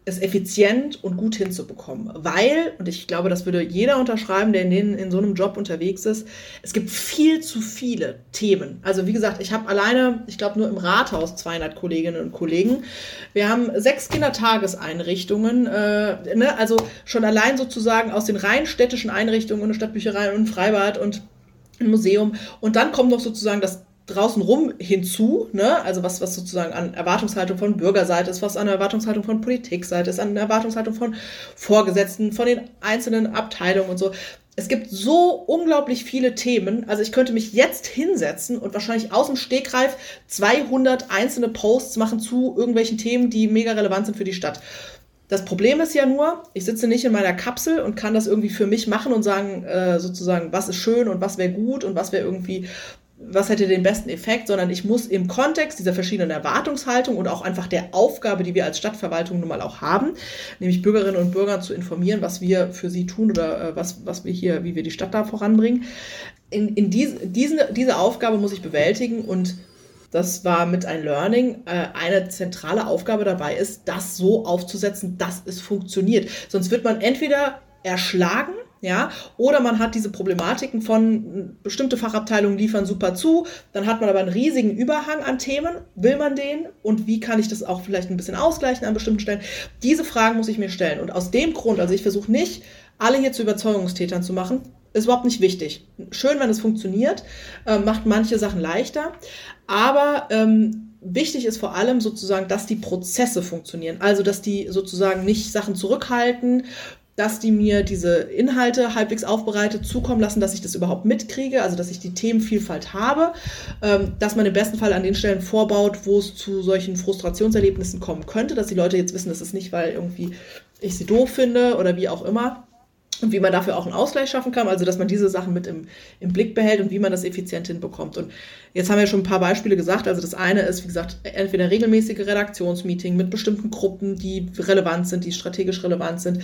es effizient und gut hinzubekommen. Weil, und ich glaube, das würde jeder unterschreiben, der in, den, in so einem Job unterwegs ist, es gibt viel zu viele Themen. Also wie gesagt, ich habe alleine, ich glaube nur im Rathaus 200 Kolleginnen und Kollegen. Wir haben sechs Kindertageseinrichtungen, äh, ne? also schon allein sozusagen aus den rein städtischen Einrichtungen, eine Stadtbücherei und Freibad und ein Museum. Und dann kommt noch sozusagen das draußen rum hinzu, ne? also was, was sozusagen an Erwartungshaltung von Bürgerseite ist, was an Erwartungshaltung von Politikseite ist, an Erwartungshaltung von Vorgesetzten, von den einzelnen Abteilungen und so. Es gibt so unglaublich viele Themen. Also ich könnte mich jetzt hinsetzen und wahrscheinlich aus dem Stegreif 200 einzelne Posts machen zu irgendwelchen Themen, die mega relevant sind für die Stadt. Das Problem ist ja nur, ich sitze nicht in meiner Kapsel und kann das irgendwie für mich machen und sagen, äh, sozusagen, was ist schön und was wäre gut und was wäre irgendwie was hätte den besten Effekt, sondern ich muss im Kontext dieser verschiedenen Erwartungshaltung und auch einfach der Aufgabe, die wir als Stadtverwaltung nun mal auch haben, nämlich Bürgerinnen und Bürger zu informieren, was wir für sie tun oder äh, was, was wir hier, wie wir die Stadt da voranbringen. In, in diese, diese, diese Aufgabe muss ich bewältigen und das war mit ein Learning, äh, eine zentrale Aufgabe dabei ist, das so aufzusetzen, dass es funktioniert. Sonst wird man entweder erschlagen ja, oder man hat diese Problematiken von bestimmte Fachabteilungen liefern super zu, dann hat man aber einen riesigen Überhang an Themen, will man den und wie kann ich das auch vielleicht ein bisschen ausgleichen an bestimmten Stellen? Diese Fragen muss ich mir stellen und aus dem Grund, also ich versuche nicht, alle hier zu Überzeugungstätern zu machen, ist überhaupt nicht wichtig. Schön, wenn es funktioniert, äh, macht manche Sachen leichter, aber ähm, wichtig ist vor allem sozusagen, dass die Prozesse funktionieren. Also, dass die sozusagen nicht Sachen zurückhalten, dass die mir diese Inhalte halbwegs aufbereitet zukommen lassen, dass ich das überhaupt mitkriege, also dass ich die Themenvielfalt habe, ähm, dass man im besten Fall an den Stellen vorbaut, wo es zu solchen Frustrationserlebnissen kommen könnte, dass die Leute jetzt wissen, das ist nicht, weil irgendwie ich sie doof finde oder wie auch immer. Und wie man dafür auch einen Ausgleich schaffen kann, also dass man diese Sachen mit im, im Blick behält und wie man das effizient hinbekommt. Und jetzt haben wir schon ein paar Beispiele gesagt. Also das eine ist, wie gesagt, entweder regelmäßige Redaktionsmeeting mit bestimmten Gruppen, die relevant sind, die strategisch relevant sind.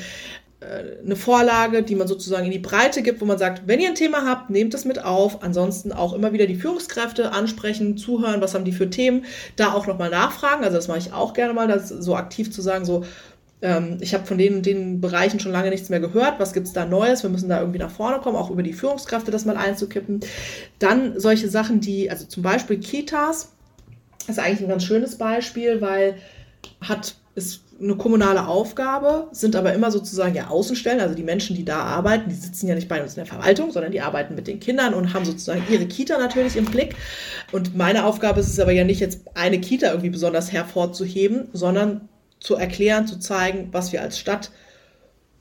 Äh, eine Vorlage, die man sozusagen in die Breite gibt, wo man sagt, wenn ihr ein Thema habt, nehmt es mit auf. Ansonsten auch immer wieder die Führungskräfte ansprechen, zuhören, was haben die für Themen, da auch nochmal nachfragen. Also das mache ich auch gerne mal, das so aktiv zu sagen, so, ähm, ich habe von den, den Bereichen schon lange nichts mehr gehört, was gibt es da Neues, wir müssen da irgendwie nach vorne kommen, auch über die Führungskräfte das mal einzukippen. Dann solche Sachen, die, also zum Beispiel Kitas, ist eigentlich ein ganz schönes Beispiel, weil hat, ist eine kommunale Aufgabe, sind aber immer sozusagen ja Außenstellen, also die Menschen, die da arbeiten, die sitzen ja nicht bei uns in der Verwaltung, sondern die arbeiten mit den Kindern und haben sozusagen ihre Kita natürlich im Blick. Und meine Aufgabe ist es aber ja nicht jetzt eine Kita irgendwie besonders hervorzuheben, sondern zu erklären, zu zeigen, was wir als Stadt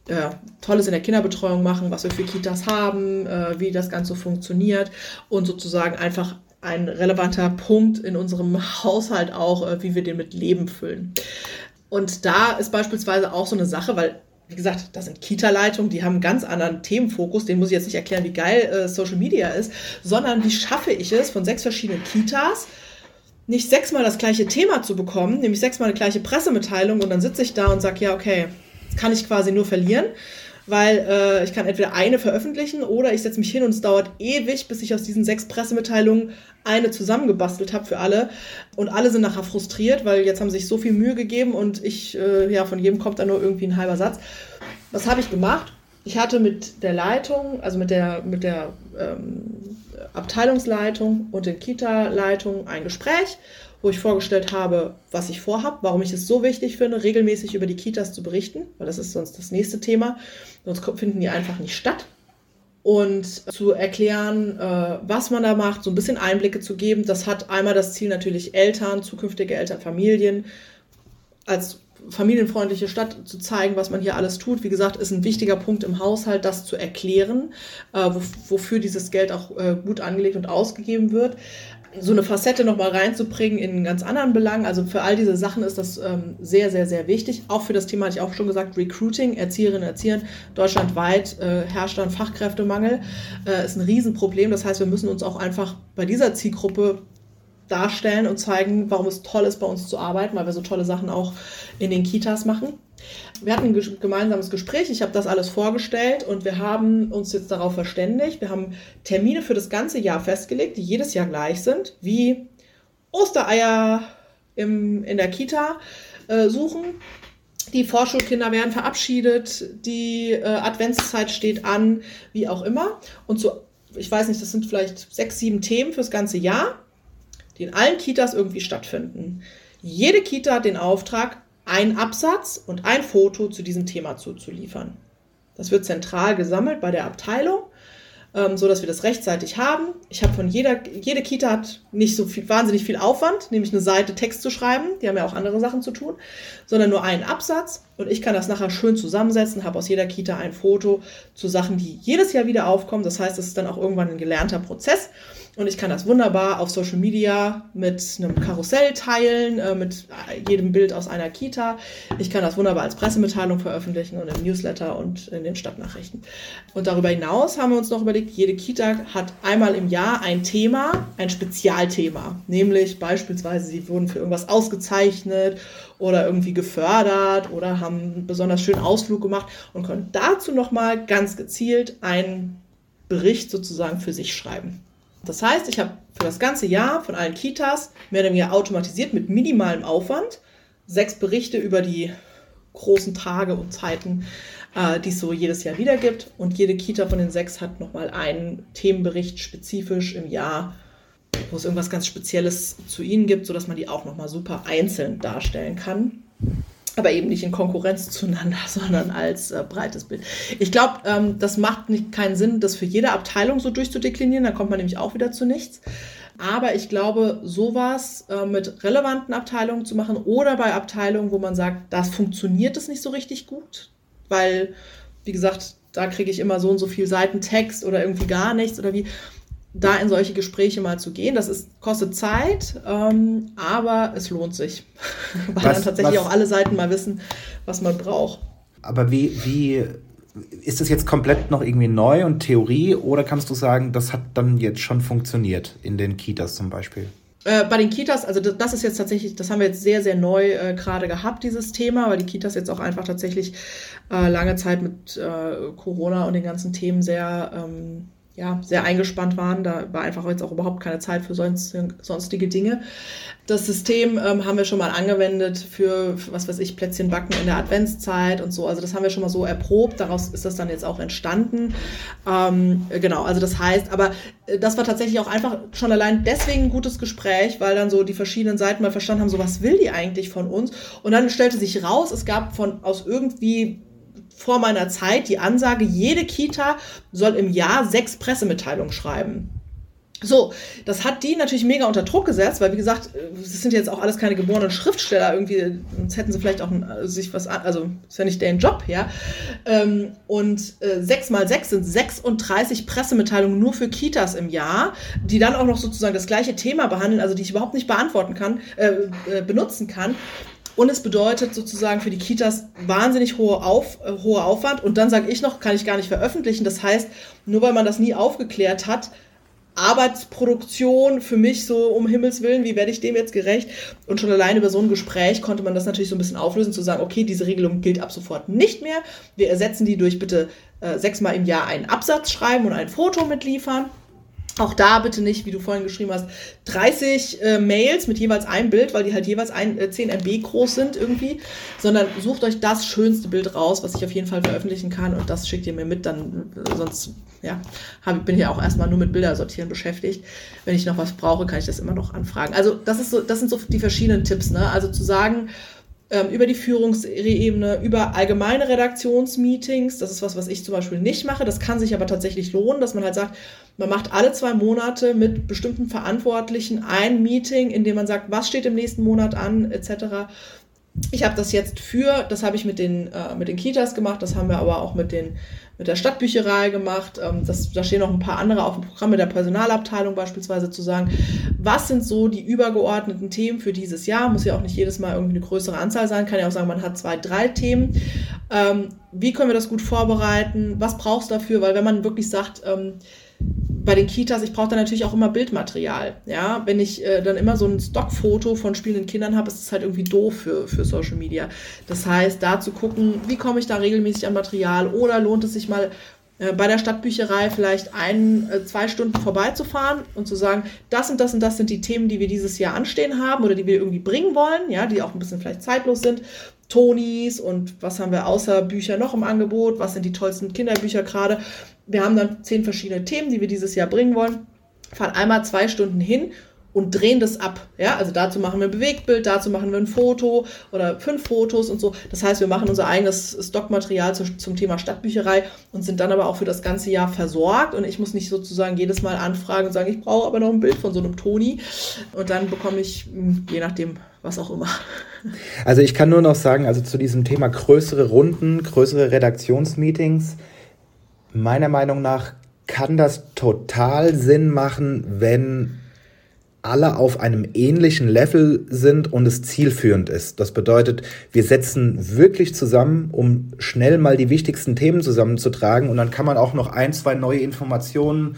äh, Tolles in der Kinderbetreuung machen, was wir für Kitas haben, äh, wie das Ganze funktioniert und sozusagen einfach ein relevanter Punkt in unserem *laughs* Haushalt auch, äh, wie wir den mit Leben füllen. Und da ist beispielsweise auch so eine Sache, weil, wie gesagt, das sind Kita-Leitungen, die haben einen ganz anderen Themenfokus. Den muss ich jetzt nicht erklären, wie geil äh, Social Media ist, sondern wie schaffe ich es, von sechs verschiedenen Kitas nicht sechsmal das gleiche Thema zu bekommen, nämlich sechsmal eine gleiche Pressemitteilung und dann sitze ich da und sage, ja, okay, kann ich quasi nur verlieren, weil äh, ich kann entweder eine veröffentlichen oder ich setze mich hin und es dauert ewig, bis ich aus diesen sechs Pressemitteilungen eine zusammengebastelt habe für alle. Und alle sind nachher frustriert, weil jetzt haben sie sich so viel Mühe gegeben und ich, äh, ja, von jedem kommt dann nur irgendwie ein halber Satz. Was habe ich gemacht? Ich hatte mit der Leitung, also mit der, mit der ähm, Abteilungsleitung und den Kita-Leitungen ein Gespräch, wo ich vorgestellt habe, was ich vorhabe, warum ich es so wichtig finde, regelmäßig über die Kitas zu berichten, weil das ist sonst das nächste Thema. Sonst finden die einfach nicht statt und zu erklären, äh, was man da macht, so ein bisschen Einblicke zu geben. Das hat einmal das Ziel natürlich Eltern, zukünftige Eltern, Familien als familienfreundliche Stadt zu zeigen, was man hier alles tut. Wie gesagt, ist ein wichtiger Punkt im Haushalt, das zu erklären, äh, wofür dieses Geld auch äh, gut angelegt und ausgegeben wird so eine Facette nochmal reinzubringen in ganz anderen Belang. Also für all diese Sachen ist das ähm, sehr, sehr, sehr wichtig. Auch für das Thema hatte ich auch schon gesagt, Recruiting, Erzieherinnen, Erziehern. Deutschlandweit äh, herrscht ein Fachkräftemangel. Äh, ist ein Riesenproblem. Das heißt, wir müssen uns auch einfach bei dieser Zielgruppe darstellen und zeigen, warum es toll ist, bei uns zu arbeiten, weil wir so tolle Sachen auch in den Kitas machen. Wir hatten ein gemeinsames Gespräch, ich habe das alles vorgestellt und wir haben uns jetzt darauf verständigt. Wir haben Termine für das ganze Jahr festgelegt, die jedes Jahr gleich sind, wie Ostereier im, in der Kita äh, suchen. Die Vorschulkinder werden verabschiedet, die äh, Adventszeit steht an, wie auch immer. Und so, ich weiß nicht, das sind vielleicht sechs, sieben Themen fürs ganze Jahr, die in allen Kitas irgendwie stattfinden. Jede Kita hat den Auftrag, einen Absatz und ein Foto zu diesem Thema zuzuliefern. Das wird zentral gesammelt bei der Abteilung, ähm, so wir das rechtzeitig haben. Ich habe von jeder, jede Kita hat nicht so viel, wahnsinnig viel Aufwand, nämlich eine Seite Text zu schreiben. Die haben ja auch andere Sachen zu tun, sondern nur einen Absatz. Und ich kann das nachher schön zusammensetzen, habe aus jeder Kita ein Foto zu Sachen, die jedes Jahr wieder aufkommen. Das heißt, es ist dann auch irgendwann ein gelernter Prozess. Und ich kann das wunderbar auf Social Media mit einem Karussell teilen, äh, mit jedem Bild aus einer Kita. Ich kann das wunderbar als Pressemitteilung veröffentlichen und im Newsletter und in den Stadtnachrichten. Und darüber hinaus haben wir uns noch überlegt, jede Kita hat einmal im Jahr ein Thema, ein Spezialthema. Nämlich beispielsweise, sie wurden für irgendwas ausgezeichnet oder irgendwie gefördert oder haben einen besonders schönen Ausflug gemacht und können dazu nochmal ganz gezielt einen Bericht sozusagen für sich schreiben. Das heißt, ich habe für das ganze Jahr von allen Kitas mehr oder weniger automatisiert mit minimalem Aufwand sechs Berichte über die großen Tage und Zeiten, äh, die es so jedes Jahr wieder gibt. Und jede Kita von den sechs hat nochmal einen Themenbericht spezifisch im Jahr, wo es irgendwas ganz Spezielles zu ihnen gibt, sodass man die auch nochmal super einzeln darstellen kann aber eben nicht in Konkurrenz zueinander, *laughs* sondern als äh, breites Bild. Ich glaube, ähm, das macht nicht, keinen Sinn, das für jede Abteilung so durchzudeklinieren, da kommt man nämlich auch wieder zu nichts. Aber ich glaube, sowas äh, mit relevanten Abteilungen zu machen oder bei Abteilungen, wo man sagt, das funktioniert es nicht so richtig gut, weil, wie gesagt, da kriege ich immer so und so viel Seiten Text oder irgendwie gar nichts oder wie da in solche Gespräche mal zu gehen. Das ist, kostet Zeit, ähm, aber es lohnt sich, *laughs* weil was, dann tatsächlich was, auch alle Seiten mal wissen, was man braucht. Aber wie, wie ist das jetzt komplett noch irgendwie neu und Theorie oder kannst du sagen, das hat dann jetzt schon funktioniert in den Kitas zum Beispiel? Äh, bei den Kitas, also das ist jetzt tatsächlich, das haben wir jetzt sehr, sehr neu äh, gerade gehabt, dieses Thema, weil die Kitas jetzt auch einfach tatsächlich äh, lange Zeit mit äh, Corona und den ganzen Themen sehr ähm, ja, sehr eingespannt waren. Da war einfach jetzt auch überhaupt keine Zeit für sonst, sonstige Dinge. Das System ähm, haben wir schon mal angewendet für, was weiß ich, Plätzchen backen in der Adventszeit und so. Also das haben wir schon mal so erprobt. Daraus ist das dann jetzt auch entstanden. Ähm, genau, also das heißt, aber äh, das war tatsächlich auch einfach schon allein deswegen ein gutes Gespräch, weil dann so die verschiedenen Seiten mal verstanden haben, so was will die eigentlich von uns? Und dann stellte sich raus, es gab von aus irgendwie vor meiner Zeit die Ansage, jede Kita soll im Jahr sechs Pressemitteilungen schreiben. So, das hat die natürlich mega unter Druck gesetzt, weil wie gesagt, das sind jetzt auch alles keine geborenen Schriftsteller irgendwie, sonst hätten sie vielleicht auch äh, sich was an, also ist ja nicht deren Job, ja. Ähm, und äh, sechs mal sechs sind 36 Pressemitteilungen nur für Kitas im Jahr, die dann auch noch sozusagen das gleiche Thema behandeln, also die ich überhaupt nicht beantworten kann, äh, äh, benutzen kann. Und es bedeutet sozusagen für die Kitas wahnsinnig hohe, Auf, äh, hohe Aufwand. Und dann sage ich noch, kann ich gar nicht veröffentlichen. Das heißt, nur weil man das nie aufgeklärt hat, Arbeitsproduktion für mich so um Himmels Willen, wie werde ich dem jetzt gerecht? Und schon alleine über so ein Gespräch konnte man das natürlich so ein bisschen auflösen, zu sagen, okay, diese Regelung gilt ab sofort nicht mehr. Wir ersetzen die durch bitte äh, sechsmal im Jahr einen Absatz schreiben und ein Foto mitliefern. Auch da bitte nicht, wie du vorhin geschrieben hast, 30 äh, Mails mit jeweils einem Bild, weil die halt jeweils ein, äh, 10 MB groß sind irgendwie, sondern sucht euch das schönste Bild raus, was ich auf jeden Fall veröffentlichen kann und das schickt ihr mir mit, dann äh, sonst ja, hab, bin ich ja auch erstmal nur mit Bilder sortieren beschäftigt. Wenn ich noch was brauche, kann ich das immer noch anfragen. Also das ist so, das sind so die verschiedenen Tipps, ne? Also zu sagen, über die Führungsebene, über allgemeine Redaktionsmeetings. Das ist was, was ich zum Beispiel nicht mache. Das kann sich aber tatsächlich lohnen, dass man halt sagt, man macht alle zwei Monate mit bestimmten Verantwortlichen ein Meeting, in dem man sagt, was steht im nächsten Monat an, etc. Ich habe das jetzt für, das habe ich mit den, äh, mit den Kitas gemacht, das haben wir aber auch mit, den, mit der Stadtbücherei gemacht. Ähm, das, da stehen noch ein paar andere auf dem Programm mit der Personalabteilung beispielsweise zu sagen, was sind so die übergeordneten Themen für dieses Jahr? Muss ja auch nicht jedes Mal irgendwie eine größere Anzahl sein, kann ja auch sagen, man hat zwei, drei Themen. Ähm, wie können wir das gut vorbereiten? Was brauchst du dafür? Weil wenn man wirklich sagt, ähm, bei den Kitas, ich brauche da natürlich auch immer Bildmaterial. Ja, wenn ich äh, dann immer so ein Stockfoto von spielenden Kindern habe, ist es halt irgendwie doof für, für Social Media. Das heißt, da zu gucken, wie komme ich da regelmäßig an Material oder lohnt es sich mal äh, bei der Stadtbücherei vielleicht ein, äh, zwei Stunden vorbeizufahren und zu sagen, das und das und das sind die Themen, die wir dieses Jahr anstehen haben oder die wir irgendwie bringen wollen, ja, die auch ein bisschen vielleicht zeitlos sind. Tonis und was haben wir außer Bücher noch im Angebot? Was sind die tollsten Kinderbücher gerade? Wir haben dann zehn verschiedene Themen, die wir dieses Jahr bringen wollen. Fahren einmal zwei Stunden hin und drehen das ab. Ja, also dazu machen wir ein Bewegtbild, dazu machen wir ein Foto oder fünf Fotos und so. Das heißt, wir machen unser eigenes Stockmaterial zu, zum Thema Stadtbücherei und sind dann aber auch für das ganze Jahr versorgt. Und ich muss nicht sozusagen jedes Mal anfragen und sagen, ich brauche aber noch ein Bild von so einem Toni. Und dann bekomme ich, hm, je nachdem, was auch immer. Also ich kann nur noch sagen, also zu diesem Thema größere Runden, größere Redaktionsmeetings, meiner Meinung nach kann das total Sinn machen, wenn alle auf einem ähnlichen Level sind und es zielführend ist. Das bedeutet, wir setzen wirklich zusammen, um schnell mal die wichtigsten Themen zusammenzutragen und dann kann man auch noch ein, zwei neue Informationen,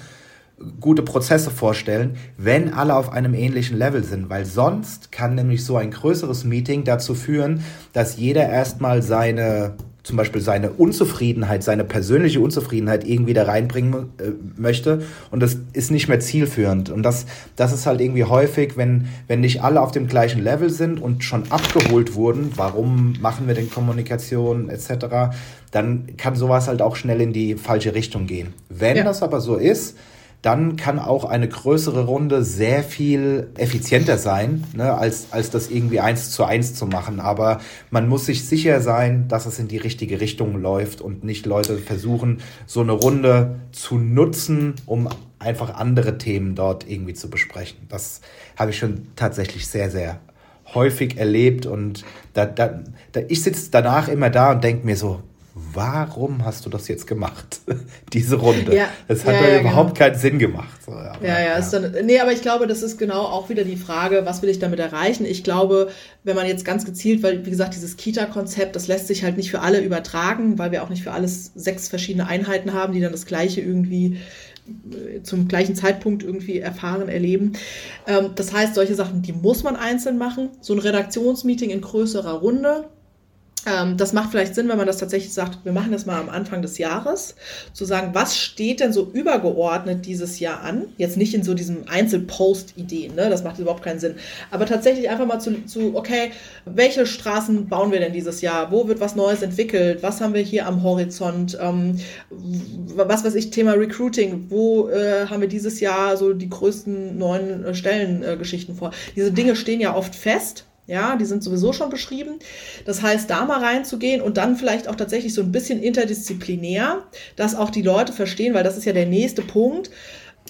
gute Prozesse vorstellen, wenn alle auf einem ähnlichen Level sind, weil sonst kann nämlich so ein größeres Meeting dazu führen, dass jeder erstmal seine zum Beispiel seine Unzufriedenheit, seine persönliche Unzufriedenheit irgendwie da reinbringen äh, möchte und das ist nicht mehr zielführend und das, das ist halt irgendwie häufig, wenn, wenn nicht alle auf dem gleichen Level sind und schon abgeholt wurden, warum machen wir denn Kommunikation etc., dann kann sowas halt auch schnell in die falsche Richtung gehen. Wenn ja. das aber so ist, dann kann auch eine größere Runde sehr viel effizienter sein, ne, als, als das irgendwie eins zu eins zu machen. Aber man muss sich sicher sein, dass es in die richtige Richtung läuft und nicht Leute versuchen, so eine Runde zu nutzen, um einfach andere Themen dort irgendwie zu besprechen. Das habe ich schon tatsächlich sehr, sehr häufig erlebt und da, da, da ich sitze danach immer da und denke mir so, warum hast du das jetzt gemacht? *laughs* Diese Runde. Ja, das hat ja, ja überhaupt genau. keinen Sinn gemacht. So, aber, ja, ja, Ist dann, nee, aber ich glaube, das ist genau auch wieder die Frage, was will ich damit erreichen? Ich glaube, wenn man jetzt ganz gezielt, weil, wie gesagt, dieses Kita-Konzept, das lässt sich halt nicht für alle übertragen, weil wir auch nicht für alles sechs verschiedene Einheiten haben, die dann das Gleiche irgendwie äh, zum gleichen Zeitpunkt irgendwie erfahren, erleben. Ähm, das heißt, solche Sachen, die muss man einzeln machen. So ein Redaktionsmeeting in größerer Runde, das macht vielleicht Sinn, wenn man das tatsächlich sagt, wir machen das mal am Anfang des Jahres, zu sagen, was steht denn so übergeordnet dieses Jahr an? Jetzt nicht in so diesem Einzelpost-Ideen, ne? das macht überhaupt keinen Sinn. Aber tatsächlich einfach mal zu, zu, okay, welche Straßen bauen wir denn dieses Jahr? Wo wird was Neues entwickelt? Was haben wir hier am Horizont? Ähm, was weiß ich, Thema Recruiting, wo äh, haben wir dieses Jahr so die größten neuen äh, Stellengeschichten äh, vor? Diese Dinge stehen ja oft fest ja, die sind sowieso schon beschrieben. Das heißt, da mal reinzugehen und dann vielleicht auch tatsächlich so ein bisschen interdisziplinär, dass auch die Leute verstehen, weil das ist ja der nächste Punkt.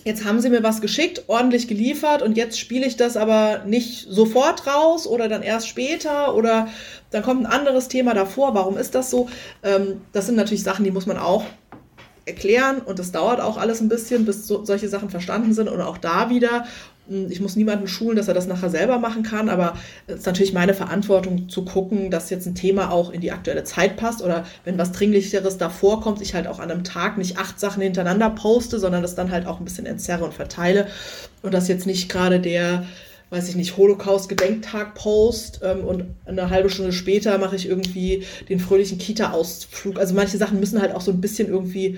Jetzt haben sie mir was geschickt, ordentlich geliefert und jetzt spiele ich das aber nicht sofort raus oder dann erst später oder dann kommt ein anderes Thema davor. Warum ist das so? Ähm, das sind natürlich Sachen, die muss man auch erklären und das dauert auch alles ein bisschen, bis so, solche Sachen verstanden sind und auch da wieder ich muss niemanden schulen, dass er das nachher selber machen kann, aber es ist natürlich meine Verantwortung zu gucken, dass jetzt ein Thema auch in die aktuelle Zeit passt oder wenn was Dringlicheres davor kommt, ich halt auch an einem Tag nicht acht Sachen hintereinander poste, sondern das dann halt auch ein bisschen entzerre und verteile und das jetzt nicht gerade der weiß ich nicht, Holocaust-Gedenktag-Post ähm, und eine halbe Stunde später mache ich irgendwie den fröhlichen Kita-Ausflug. Also manche Sachen müssen halt auch so ein bisschen irgendwie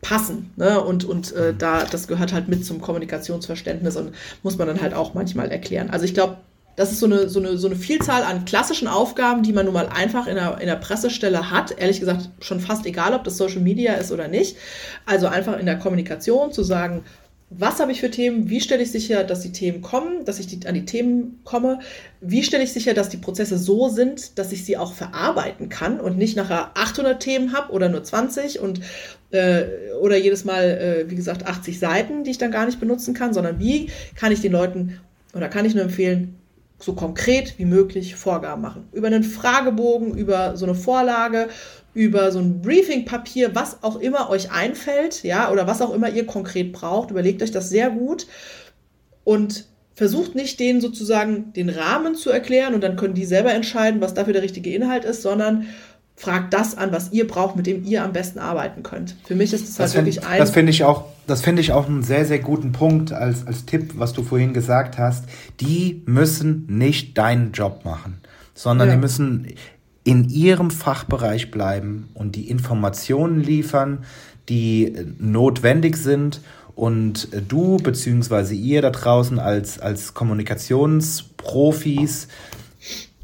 passen. Ne? Und, und äh, da, das gehört halt mit zum Kommunikationsverständnis und muss man dann halt auch manchmal erklären. Also ich glaube, das ist so eine, so, eine, so eine Vielzahl an klassischen Aufgaben, die man nun mal einfach in der, in der Pressestelle hat. Ehrlich gesagt, schon fast egal, ob das Social Media ist oder nicht. Also einfach in der Kommunikation zu sagen, was habe ich für Themen, wie stelle ich sicher, dass die Themen kommen, dass ich die, an die Themen komme, wie stelle ich sicher, dass die Prozesse so sind, dass ich sie auch verarbeiten kann und nicht nachher 800 Themen habe oder nur 20 und äh, oder jedes Mal, äh, wie gesagt, 80 Seiten, die ich dann gar nicht benutzen kann, sondern wie kann ich den Leuten oder kann ich nur empfehlen, so konkret wie möglich Vorgaben machen. Über einen Fragebogen, über so eine Vorlage, über so ein Briefingpapier, was auch immer euch einfällt, ja, oder was auch immer ihr konkret braucht. Überlegt euch das sehr gut und versucht nicht denen sozusagen den Rahmen zu erklären und dann können die selber entscheiden, was dafür der richtige Inhalt ist, sondern fragt das an, was ihr braucht, mit dem ihr am besten arbeiten könnt. Für mich ist das, das halt find, wirklich ein. Das finde ich auch, das finde ich auch einen sehr, sehr guten Punkt als, als Tipp, was du vorhin gesagt hast. Die müssen nicht deinen Job machen, sondern ja. die müssen in ihrem Fachbereich bleiben und die Informationen liefern, die notwendig sind und du bzw. ihr da draußen als, als Kommunikationsprofis,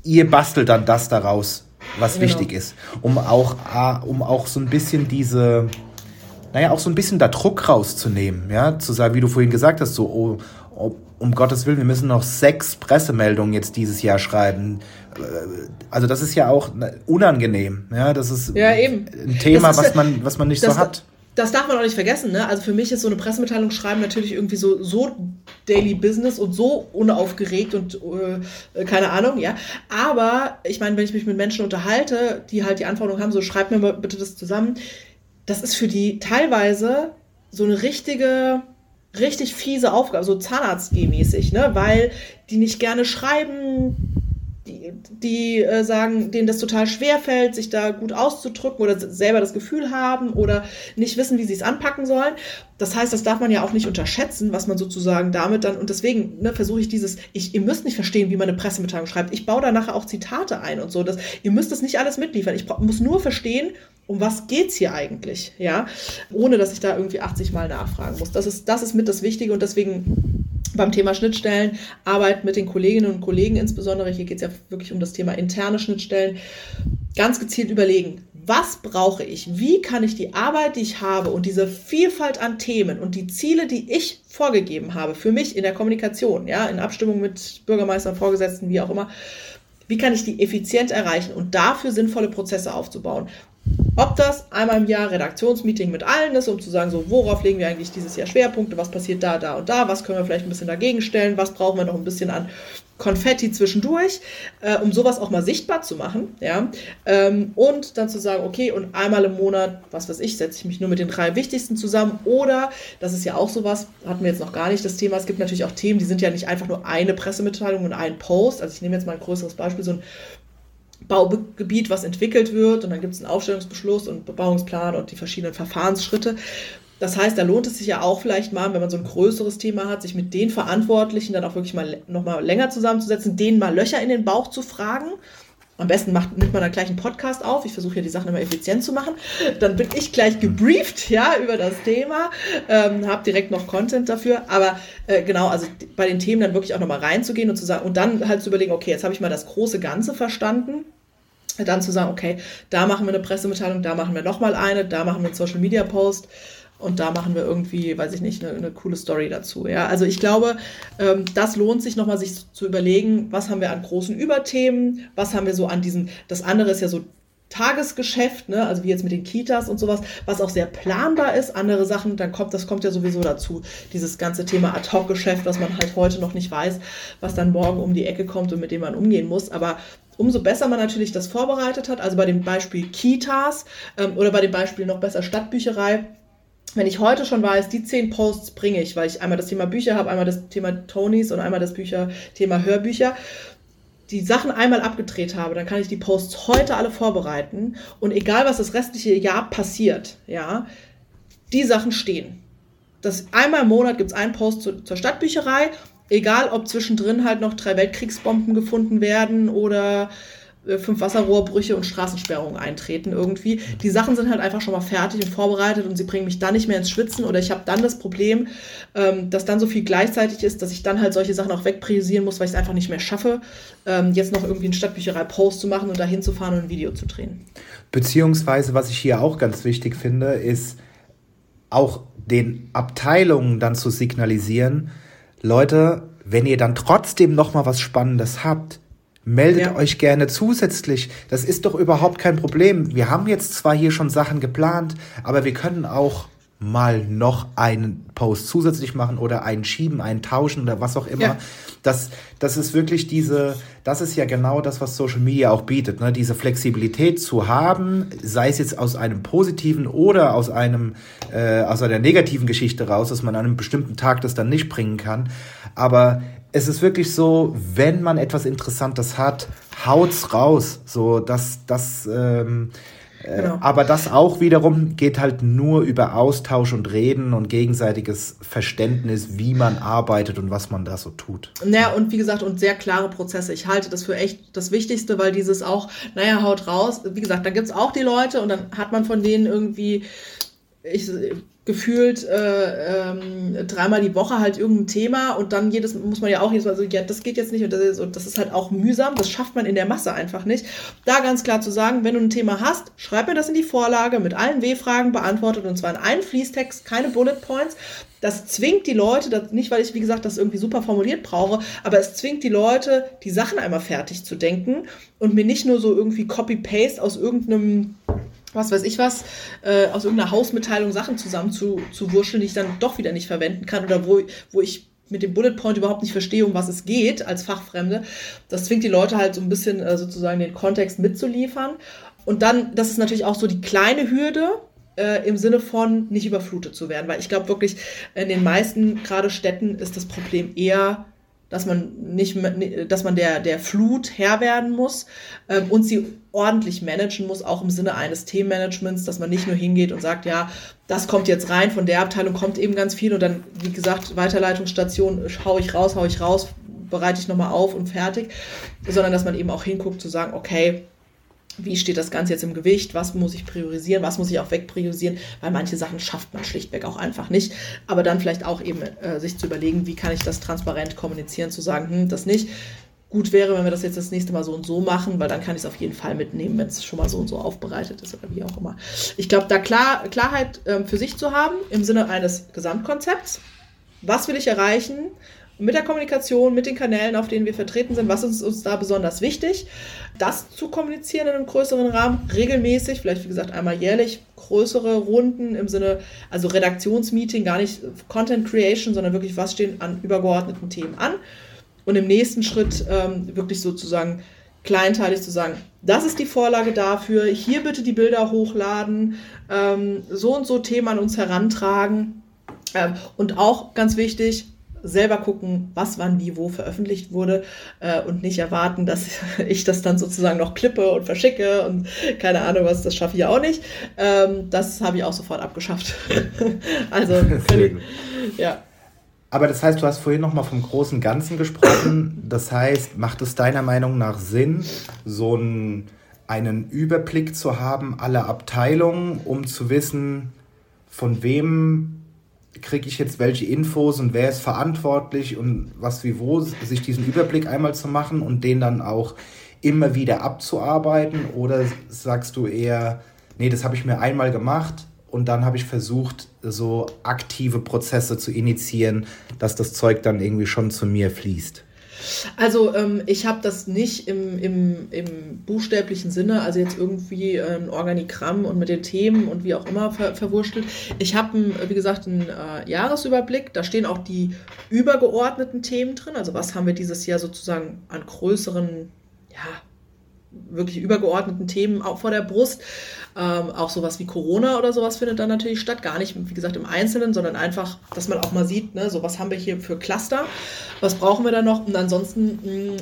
ihr bastelt dann das daraus, was genau. wichtig ist, um auch, um auch so ein bisschen diese, naja, auch so ein bisschen da Druck rauszunehmen, ja, zu sagen, wie du vorhin gesagt hast, so, oh, oh, um Gottes Willen, wir müssen noch sechs Pressemeldungen jetzt dieses Jahr schreiben. Also das ist ja auch unangenehm, ja, das ist ja, ein Thema, was man, was man nicht so hat das darf man auch nicht vergessen, ne? Also für mich ist so eine Pressemitteilung schreiben natürlich irgendwie so, so Daily Business und so unaufgeregt und äh, keine Ahnung, ja. Aber ich meine, wenn ich mich mit Menschen unterhalte, die halt die Anforderungen haben, so schreib mir bitte das zusammen, das ist für die teilweise so eine richtige richtig fiese Aufgaben, so Zahnarzt-mäßig, ne? weil die nicht gerne schreiben, die, die äh, sagen, denen das total schwer fällt, sich da gut auszudrücken oder selber das Gefühl haben oder nicht wissen, wie sie es anpacken sollen. Das heißt, das darf man ja auch nicht unterschätzen, was man sozusagen damit dann, und deswegen ne, versuche ich dieses, ich, ihr müsst nicht verstehen, wie man eine Pressemitteilung schreibt. Ich baue da nachher auch Zitate ein und so. Das, ihr müsst es nicht alles mitliefern. Ich muss nur verstehen, um was geht's hier eigentlich, ja, ohne dass ich da irgendwie 80 Mal nachfragen muss. Das ist, das ist mit das Wichtige und deswegen beim Thema Schnittstellen, Arbeit mit den Kolleginnen und Kollegen insbesondere, hier geht es ja wirklich um das Thema interne Schnittstellen, ganz gezielt überlegen, was brauche ich? Wie kann ich die Arbeit, die ich habe und diese Vielfalt an Themen und die Ziele, die ich vorgegeben habe für mich in der Kommunikation, ja, in Abstimmung mit Bürgermeistern, Vorgesetzten, wie auch immer, wie kann ich die effizient erreichen und dafür sinnvolle Prozesse aufzubauen? Ob das einmal im Jahr Redaktionsmeeting mit allen ist, um zu sagen, so, worauf legen wir eigentlich dieses Jahr Schwerpunkte, was passiert da, da und da, was können wir vielleicht ein bisschen dagegen stellen, was brauchen wir noch ein bisschen an Konfetti zwischendurch, äh, um sowas auch mal sichtbar zu machen, ja, ähm, und dann zu sagen, okay, und einmal im Monat, was weiß ich, setze ich mich nur mit den drei wichtigsten zusammen, oder, das ist ja auch sowas, hatten wir jetzt noch gar nicht das Thema, es gibt natürlich auch Themen, die sind ja nicht einfach nur eine Pressemitteilung und ein Post, also ich nehme jetzt mal ein größeres Beispiel, so ein Baugebiet, was entwickelt wird und dann gibt es einen Aufstellungsbeschluss und Bebauungsplan und die verschiedenen Verfahrensschritte. Das heißt, da lohnt es sich ja auch vielleicht mal, wenn man so ein größeres Thema hat, sich mit den Verantwortlichen dann auch wirklich mal noch mal länger zusammenzusetzen, denen mal Löcher in den Bauch zu fragen. Am besten macht, nimmt man dann gleich einen Podcast auf. Ich versuche ja die Sachen immer effizient zu machen. Dann bin ich gleich gebrieft, ja, über das Thema, ähm, habe direkt noch Content dafür. Aber äh, genau, also bei den Themen dann wirklich auch nochmal reinzugehen und zu sagen und dann halt zu überlegen, okay, jetzt habe ich mal das große Ganze verstanden dann zu sagen, okay, da machen wir eine Pressemitteilung, da machen wir nochmal eine, da machen wir einen Social Media Post und da machen wir irgendwie, weiß ich nicht, eine, eine coole Story dazu. Ja, also ich glaube, ähm, das lohnt sich nochmal, sich zu überlegen, was haben wir an großen Überthemen, was haben wir so an diesen, das andere ist ja so Tagesgeschäft, ne, also wie jetzt mit den Kitas und sowas, was auch sehr planbar ist. Andere Sachen, dann kommt, das kommt ja sowieso dazu, dieses ganze Thema Ad-Hoc-Geschäft, was man halt heute noch nicht weiß, was dann morgen um die Ecke kommt und mit dem man umgehen muss. Aber umso besser man natürlich das vorbereitet hat, also bei dem Beispiel Kitas ähm, oder bei dem Beispiel noch besser Stadtbücherei, wenn ich heute schon weiß, die zehn Posts bringe ich, weil ich einmal das Thema Bücher habe, einmal das Thema Tonys und einmal das Bücher, Thema Hörbücher, die Sachen einmal abgedreht habe, dann kann ich die Posts heute alle vorbereiten. Und egal was das restliche Jahr passiert, ja, die Sachen stehen. Das einmal im Monat gibt es einen Post zu, zur Stadtbücherei egal ob zwischendrin halt noch drei Weltkriegsbomben gefunden werden oder äh, fünf Wasserrohrbrüche und Straßensperrungen eintreten irgendwie. Die Sachen sind halt einfach schon mal fertig und vorbereitet und sie bringen mich dann nicht mehr ins Schwitzen oder ich habe dann das Problem, ähm, dass dann so viel gleichzeitig ist, dass ich dann halt solche Sachen auch wegpriorisieren muss, weil ich es einfach nicht mehr schaffe, ähm, jetzt noch irgendwie einen Stadtbücherei-Post zu machen und da hinzufahren und ein Video zu drehen. Beziehungsweise, was ich hier auch ganz wichtig finde, ist auch den Abteilungen dann zu signalisieren, Leute, wenn ihr dann trotzdem noch mal was Spannendes habt, meldet ja. euch gerne zusätzlich. Das ist doch überhaupt kein Problem. Wir haben jetzt zwar hier schon Sachen geplant, aber wir können auch mal noch einen Post zusätzlich machen oder einen schieben, einen tauschen oder was auch immer. Ja. Das, das ist wirklich diese, das ist ja genau das, was Social Media auch bietet, ne? diese Flexibilität zu haben, sei es jetzt aus einem positiven oder aus einem, äh, aus einer negativen Geschichte raus, dass man an einem bestimmten Tag das dann nicht bringen kann. Aber es ist wirklich so, wenn man etwas Interessantes hat, haut's raus. So, dass das, ähm, äh, Genau. Aber das auch wiederum geht halt nur über Austausch und Reden und gegenseitiges Verständnis, wie man arbeitet und was man da so tut. Naja, und wie gesagt, und sehr klare Prozesse. Ich halte das für echt das Wichtigste, weil dieses auch, naja, haut raus. Wie gesagt, da gibt es auch die Leute und dann hat man von denen irgendwie ich, gefühlt äh, ähm, dreimal die Woche halt irgendein Thema und dann jedes muss man ja auch jedes Mal so, ja, das geht jetzt nicht und das ist, und das ist halt auch mühsam, das schafft man in der Masse einfach nicht. Da ganz klar zu sagen, wenn du ein Thema hast, schreib mir das in die Vorlage mit allen W-Fragen beantwortet und zwar in einen Fließtext, keine Bullet Points. Das zwingt die Leute, das, nicht weil ich, wie gesagt, das irgendwie super formuliert brauche, aber es zwingt die Leute, die Sachen einmal fertig zu denken und mir nicht nur so irgendwie Copy-Paste aus irgendeinem was weiß ich was, äh, aus irgendeiner Hausmitteilung Sachen zusammen zu, zu wurscheln, die ich dann doch wieder nicht verwenden kann oder wo, wo ich mit dem Bullet Point überhaupt nicht verstehe, um was es geht als Fachfremde. Das zwingt die Leute halt so ein bisschen äh, sozusagen den Kontext mitzuliefern. Und dann, das ist natürlich auch so die kleine Hürde, äh, im Sinne von nicht überflutet zu werden. Weil ich glaube wirklich, in den meisten gerade Städten ist das Problem eher, dass man nicht, dass man der, der Flut Herr werden muss ähm, und sie ordentlich managen muss, auch im Sinne eines Themenmanagements, dass man nicht nur hingeht und sagt, ja, das kommt jetzt rein, von der Abteilung kommt eben ganz viel und dann, wie gesagt, Weiterleitungsstation, hau ich raus, hau ich raus, bereite ich nochmal auf und fertig, sondern dass man eben auch hinguckt zu sagen, okay, wie steht das Ganze jetzt im Gewicht, was muss ich priorisieren, was muss ich auch wegpriorisieren, weil manche Sachen schafft man schlichtweg auch einfach nicht. Aber dann vielleicht auch eben äh, sich zu überlegen, wie kann ich das transparent kommunizieren, zu sagen, hm, das nicht. Gut wäre, wenn wir das jetzt das nächste Mal so und so machen, weil dann kann ich es auf jeden Fall mitnehmen, wenn es schon mal so und so aufbereitet ist oder wie auch immer. Ich glaube, da Klar, Klarheit ähm, für sich zu haben im Sinne eines Gesamtkonzepts. Was will ich erreichen? Mit der Kommunikation, mit den Kanälen, auf denen wir vertreten sind, was ist uns da besonders wichtig, das zu kommunizieren in einem größeren Rahmen, regelmäßig, vielleicht wie gesagt einmal jährlich, größere Runden im Sinne, also Redaktionsmeeting, gar nicht Content Creation, sondern wirklich, was stehen an übergeordneten Themen an. Und im nächsten Schritt ähm, wirklich sozusagen kleinteilig zu sagen, das ist die Vorlage dafür, hier bitte die Bilder hochladen, ähm, so und so Themen an uns herantragen. Ähm, und auch ganz wichtig, selber gucken, was wann wie wo veröffentlicht wurde äh, und nicht erwarten, dass *laughs* ich das dann sozusagen noch klippe und verschicke und keine Ahnung was, das schaffe ich ja auch nicht. Ähm, das habe ich auch sofort abgeschafft. *laughs* also, können, ja. Aber das heißt, du hast vorhin noch mal vom großen Ganzen gesprochen. Das heißt, macht es deiner Meinung nach Sinn, so einen, einen Überblick zu haben, alle Abteilungen, um zu wissen, von wem kriege ich jetzt welche Infos und wer ist verantwortlich und was wie wo, sich diesen Überblick einmal zu machen und den dann auch immer wieder abzuarbeiten? Oder sagst du eher, nee, das habe ich mir einmal gemacht und dann habe ich versucht, so aktive Prozesse zu initiieren, dass das Zeug dann irgendwie schon zu mir fließt? Also ähm, ich habe das nicht im, im, im buchstäblichen Sinne, also jetzt irgendwie ein Organigramm und mit den Themen und wie auch immer ver verwurschtelt. Ich habe, wie gesagt, einen äh, Jahresüberblick. Da stehen auch die übergeordneten Themen drin. Also was haben wir dieses Jahr sozusagen an größeren, ja, wirklich übergeordneten Themen auch vor der Brust. Ähm, auch sowas wie Corona oder sowas findet dann natürlich statt. Gar nicht, wie gesagt, im Einzelnen, sondern einfach, dass man auch mal sieht, ne, so was haben wir hier für Cluster, was brauchen wir da noch. Und ansonsten, mh, hm,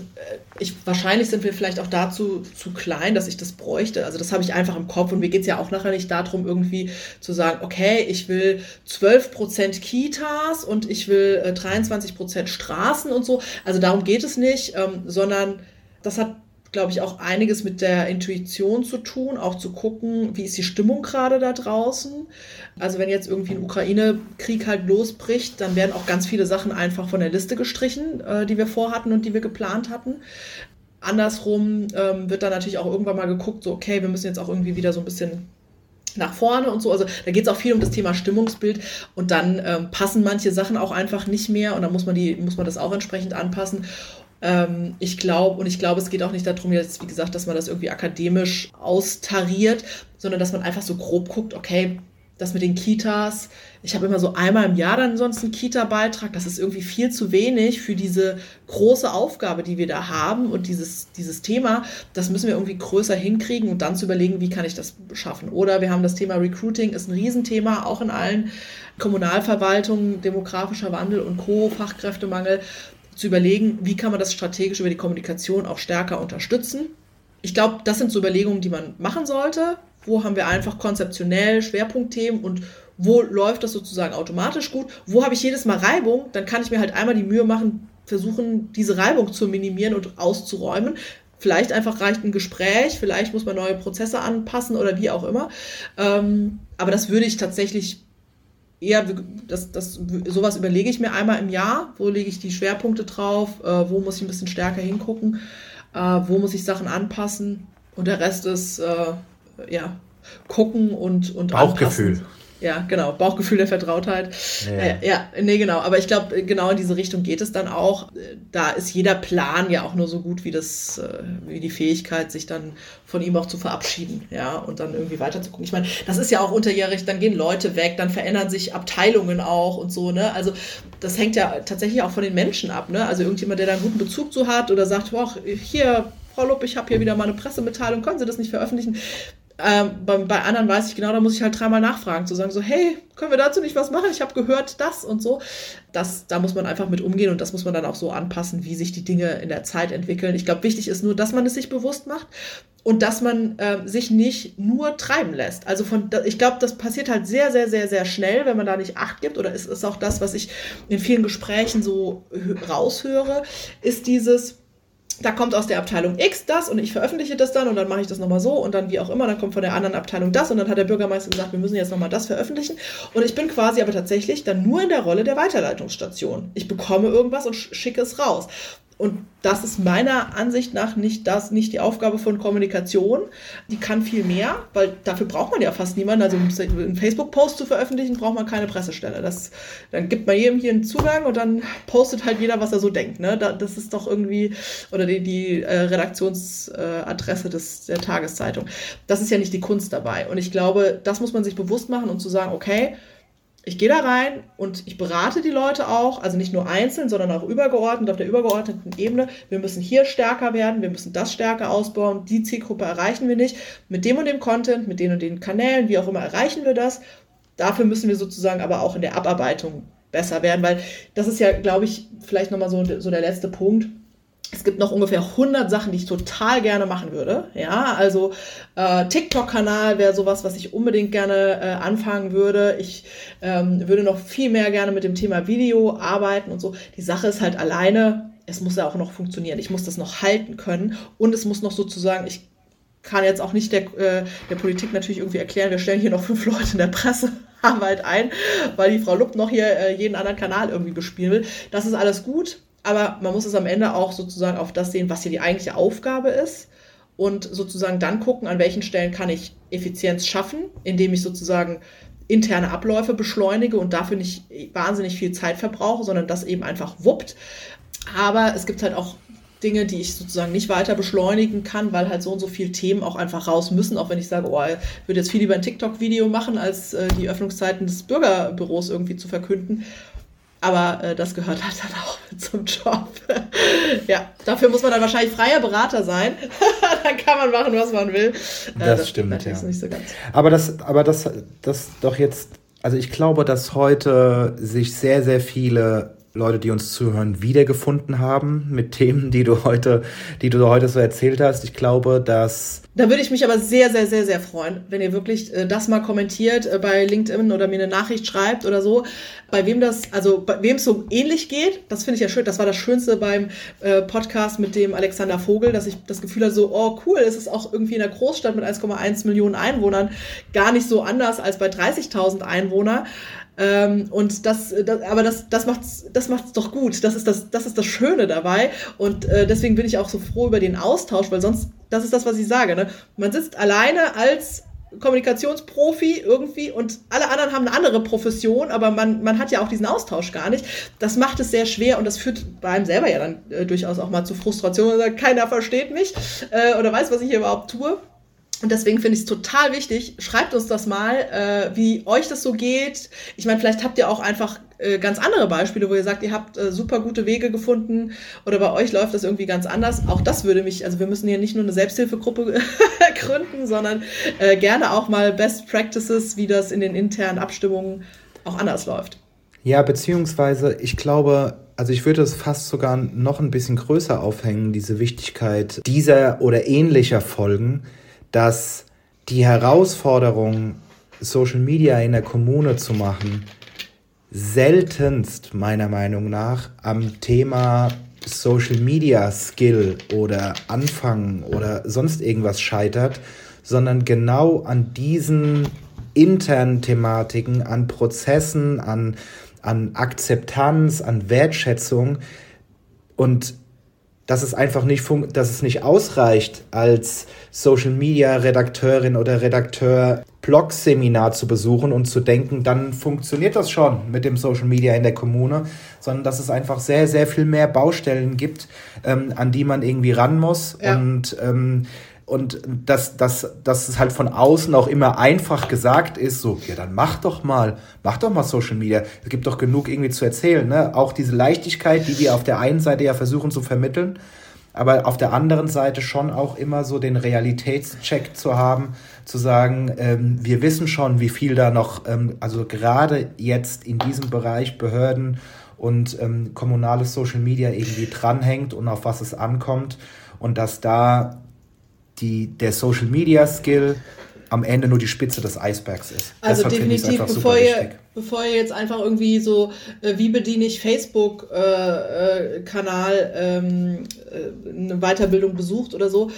ich, wahrscheinlich sind wir vielleicht auch dazu zu klein, dass ich das bräuchte. Also das habe ich einfach im Kopf. Und mir geht es ja auch nachher nicht darum, irgendwie zu sagen, okay, ich will 12% Kitas und ich will äh, 23% Straßen und so. Also darum geht es nicht, ähm, sondern das hat glaube ich, auch einiges mit der Intuition zu tun, auch zu gucken, wie ist die Stimmung gerade da draußen. Also wenn jetzt irgendwie ein Ukraine-Krieg halt losbricht, dann werden auch ganz viele Sachen einfach von der Liste gestrichen, äh, die wir vorhatten und die wir geplant hatten. Andersrum ähm, wird dann natürlich auch irgendwann mal geguckt, so okay, wir müssen jetzt auch irgendwie wieder so ein bisschen nach vorne und so. Also da geht es auch viel um das Thema Stimmungsbild und dann ähm, passen manche Sachen auch einfach nicht mehr und dann muss man die, muss man das auch entsprechend anpassen. Ähm, ich glaube, und ich glaube, es geht auch nicht darum, jetzt, wie gesagt, dass man das irgendwie akademisch austariert, sondern dass man einfach so grob guckt, okay, das mit den Kitas, ich habe immer so einmal im Jahr dann sonst einen Kita-Beitrag. Das ist irgendwie viel zu wenig für diese große Aufgabe, die wir da haben und dieses, dieses Thema. Das müssen wir irgendwie größer hinkriegen und dann zu überlegen, wie kann ich das schaffen. Oder wir haben das Thema Recruiting, ist ein Riesenthema, auch in allen Kommunalverwaltungen, demografischer Wandel und Co., Fachkräftemangel zu überlegen, wie kann man das strategisch über die Kommunikation auch stärker unterstützen. Ich glaube, das sind so Überlegungen, die man machen sollte. Wo haben wir einfach konzeptionell Schwerpunktthemen und wo läuft das sozusagen automatisch gut? Wo habe ich jedes Mal Reibung? Dann kann ich mir halt einmal die Mühe machen, versuchen, diese Reibung zu minimieren und auszuräumen. Vielleicht einfach reicht ein Gespräch, vielleicht muss man neue Prozesse anpassen oder wie auch immer. Ähm, aber das würde ich tatsächlich eher, das, das, sowas überlege ich mir einmal im Jahr, wo lege ich die Schwerpunkte drauf, äh, wo muss ich ein bisschen stärker hingucken, äh, wo muss ich Sachen anpassen und der Rest ist, äh, ja, gucken und, und Bauchgefühl. Anpassen. Ja, genau. Bauchgefühl der Vertrautheit. Ja, äh, ja nee, genau. Aber ich glaube, genau in diese Richtung geht es dann auch. Da ist jeder Plan ja auch nur so gut wie das, äh, wie die Fähigkeit, sich dann von ihm auch zu verabschieden, ja, und dann irgendwie weiterzugucken. Ich meine, das ist ja auch unterjährig, dann gehen Leute weg, dann verändern sich Abteilungen auch und so, ne? Also das hängt ja tatsächlich auch von den Menschen ab, ne? Also irgendjemand, der da einen guten Bezug zu hat oder sagt, boah, hier, Frau Lupp, ich habe hier wieder mal eine Pressemitteilung, können Sie das nicht veröffentlichen? Ähm, bei, bei anderen weiß ich genau, da muss ich halt dreimal nachfragen, zu sagen so, hey, können wir dazu nicht was machen? Ich habe gehört das und so. Das, da muss man einfach mit umgehen und das muss man dann auch so anpassen, wie sich die Dinge in der Zeit entwickeln. Ich glaube, wichtig ist nur, dass man es sich bewusst macht und dass man äh, sich nicht nur treiben lässt. Also von, ich glaube, das passiert halt sehr, sehr, sehr, sehr schnell, wenn man da nicht Acht gibt. Oder ist es auch das, was ich in vielen Gesprächen so raushöre, ist dieses, da kommt aus der Abteilung X das und ich veröffentliche das dann und dann mache ich das nochmal so und dann wie auch immer, dann kommt von der anderen Abteilung das und dann hat der Bürgermeister gesagt, wir müssen jetzt nochmal das veröffentlichen und ich bin quasi aber tatsächlich dann nur in der Rolle der Weiterleitungsstation. Ich bekomme irgendwas und schicke es raus. Und das ist meiner Ansicht nach nicht das, nicht die Aufgabe von Kommunikation. Die kann viel mehr, weil dafür braucht man ja fast niemanden. Also einen Facebook-Post zu veröffentlichen, braucht man keine Pressestelle. Das, dann gibt man jedem hier einen Zugang und dann postet halt jeder, was er so denkt. Ne? das ist doch irgendwie, oder die, die äh, Redaktionsadresse des, der Tageszeitung. Das ist ja nicht die Kunst dabei. Und ich glaube, das muss man sich bewusst machen und zu sagen, okay, ich gehe da rein und ich berate die Leute auch, also nicht nur einzeln, sondern auch übergeordnet, auf der übergeordneten Ebene. Wir müssen hier stärker werden, wir müssen das stärker ausbauen, die Zielgruppe erreichen wir nicht. Mit dem und dem Content, mit den und den Kanälen, wie auch immer, erreichen wir das. Dafür müssen wir sozusagen aber auch in der Abarbeitung besser werden, weil das ist ja, glaube ich, vielleicht nochmal so, so der letzte Punkt es gibt noch ungefähr 100 Sachen, die ich total gerne machen würde. Ja, also äh, TikTok-Kanal wäre sowas, was ich unbedingt gerne äh, anfangen würde. Ich ähm, würde noch viel mehr gerne mit dem Thema Video arbeiten und so. Die Sache ist halt alleine, es muss ja auch noch funktionieren. Ich muss das noch halten können und es muss noch sozusagen, ich kann jetzt auch nicht der, äh, der Politik natürlich irgendwie erklären, wir stellen hier noch fünf Leute in der Pressearbeit ein, weil die Frau Lupp noch hier äh, jeden anderen Kanal irgendwie bespielen will. Das ist alles gut aber man muss es am Ende auch sozusagen auf das sehen, was hier die eigentliche Aufgabe ist und sozusagen dann gucken, an welchen Stellen kann ich Effizienz schaffen, indem ich sozusagen interne Abläufe beschleunige und dafür nicht wahnsinnig viel Zeit verbrauche, sondern das eben einfach wuppt. Aber es gibt halt auch Dinge, die ich sozusagen nicht weiter beschleunigen kann, weil halt so und so viele Themen auch einfach raus müssen, auch wenn ich sage, oh, ich würde jetzt viel lieber ein TikTok-Video machen, als äh, die Öffnungszeiten des Bürgerbüros irgendwie zu verkünden. Aber äh, das gehört halt dann auch *laughs* zum Job. *laughs* ja, dafür muss man dann wahrscheinlich freier Berater sein. *laughs* dann kann man machen, was man will. Äh, das, das, stimmt, ja. So. Aber das, aber das, das doch jetzt, also ich glaube, dass heute sich sehr, sehr viele Leute, die uns zuhören, wiedergefunden haben mit Themen, die du heute, die du heute so erzählt hast. Ich glaube, dass da würde ich mich aber sehr, sehr, sehr, sehr freuen, wenn ihr wirklich äh, das mal kommentiert äh, bei LinkedIn oder mir eine Nachricht schreibt oder so. Bei wem das, also bei wem es so ähnlich geht, das finde ich ja schön. Das war das Schönste beim äh, Podcast mit dem Alexander Vogel, dass ich das Gefühl hatte, so, oh cool, es ist auch irgendwie in der Großstadt mit 1,1 Millionen Einwohnern gar nicht so anders als bei 30.000 Einwohnern. Ähm, und das, das, aber das, das macht's, das macht's doch gut. Das ist das, das ist das Schöne dabei. Und äh, deswegen bin ich auch so froh über den Austausch, weil sonst, das ist das, was ich sage. Ne? Man sitzt alleine als Kommunikationsprofi irgendwie und alle anderen haben eine andere Profession, aber man, man hat ja auch diesen Austausch gar nicht. Das macht es sehr schwer und das führt bei einem selber ja dann äh, durchaus auch mal zu Frustration. Sagt, keiner versteht mich äh, oder weiß, was ich hier überhaupt tue. Und deswegen finde ich es total wichtig, schreibt uns das mal, äh, wie euch das so geht. Ich meine, vielleicht habt ihr auch einfach äh, ganz andere Beispiele, wo ihr sagt, ihr habt äh, super gute Wege gefunden oder bei euch läuft das irgendwie ganz anders. Auch das würde mich, also wir müssen hier nicht nur eine Selbsthilfegruppe *laughs* gründen, sondern äh, gerne auch mal Best Practices, wie das in den internen Abstimmungen auch anders läuft. Ja, beziehungsweise ich glaube, also ich würde es fast sogar noch ein bisschen größer aufhängen, diese Wichtigkeit dieser oder ähnlicher Folgen dass die Herausforderung, Social Media in der Kommune zu machen, seltenst meiner Meinung nach am Thema Social Media Skill oder Anfangen oder sonst irgendwas scheitert, sondern genau an diesen internen Thematiken, an Prozessen, an, an Akzeptanz, an Wertschätzung. Und dass es einfach nicht, dass es nicht ausreicht, als Social Media Redakteurin oder Redakteur Blog-Seminar zu besuchen und zu denken, dann funktioniert das schon mit dem Social Media in der Kommune, sondern dass es einfach sehr, sehr viel mehr Baustellen gibt, ähm, an die man irgendwie ran muss ja. und ähm, und dass, dass, dass es halt von außen auch immer einfach gesagt ist, so, ja, dann mach doch mal, mach doch mal Social Media. Es gibt doch genug irgendwie zu erzählen, ne? Auch diese Leichtigkeit, die wir auf der einen Seite ja versuchen zu vermitteln, aber auf der anderen Seite schon auch immer so den Realitätscheck zu haben, zu sagen, ähm, wir wissen schon, wie viel da noch, ähm, also gerade jetzt in diesem Bereich Behörden und ähm, kommunales Social Media irgendwie dranhängt und auf was es ankommt und dass da die, der Social Media Skill am Ende nur die Spitze des Eisbergs ist. Also Deshalb definitiv, bevor ihr, bevor ihr jetzt einfach irgendwie so, äh, wie bediene ich Facebook-Kanal äh, äh, ähm, äh, eine Weiterbildung besucht oder so,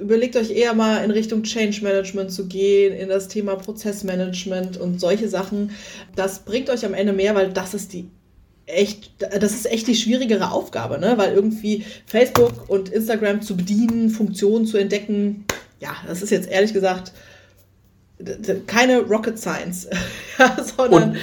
überlegt euch eher mal in Richtung Change Management zu gehen, in das Thema Prozessmanagement und solche Sachen. Das bringt euch am Ende mehr, weil das ist die echt, das ist echt die schwierigere Aufgabe, ne? Weil irgendwie Facebook und Instagram zu bedienen, Funktionen zu entdecken, ja, das ist jetzt ehrlich gesagt keine Rocket Science, *laughs* sondern und,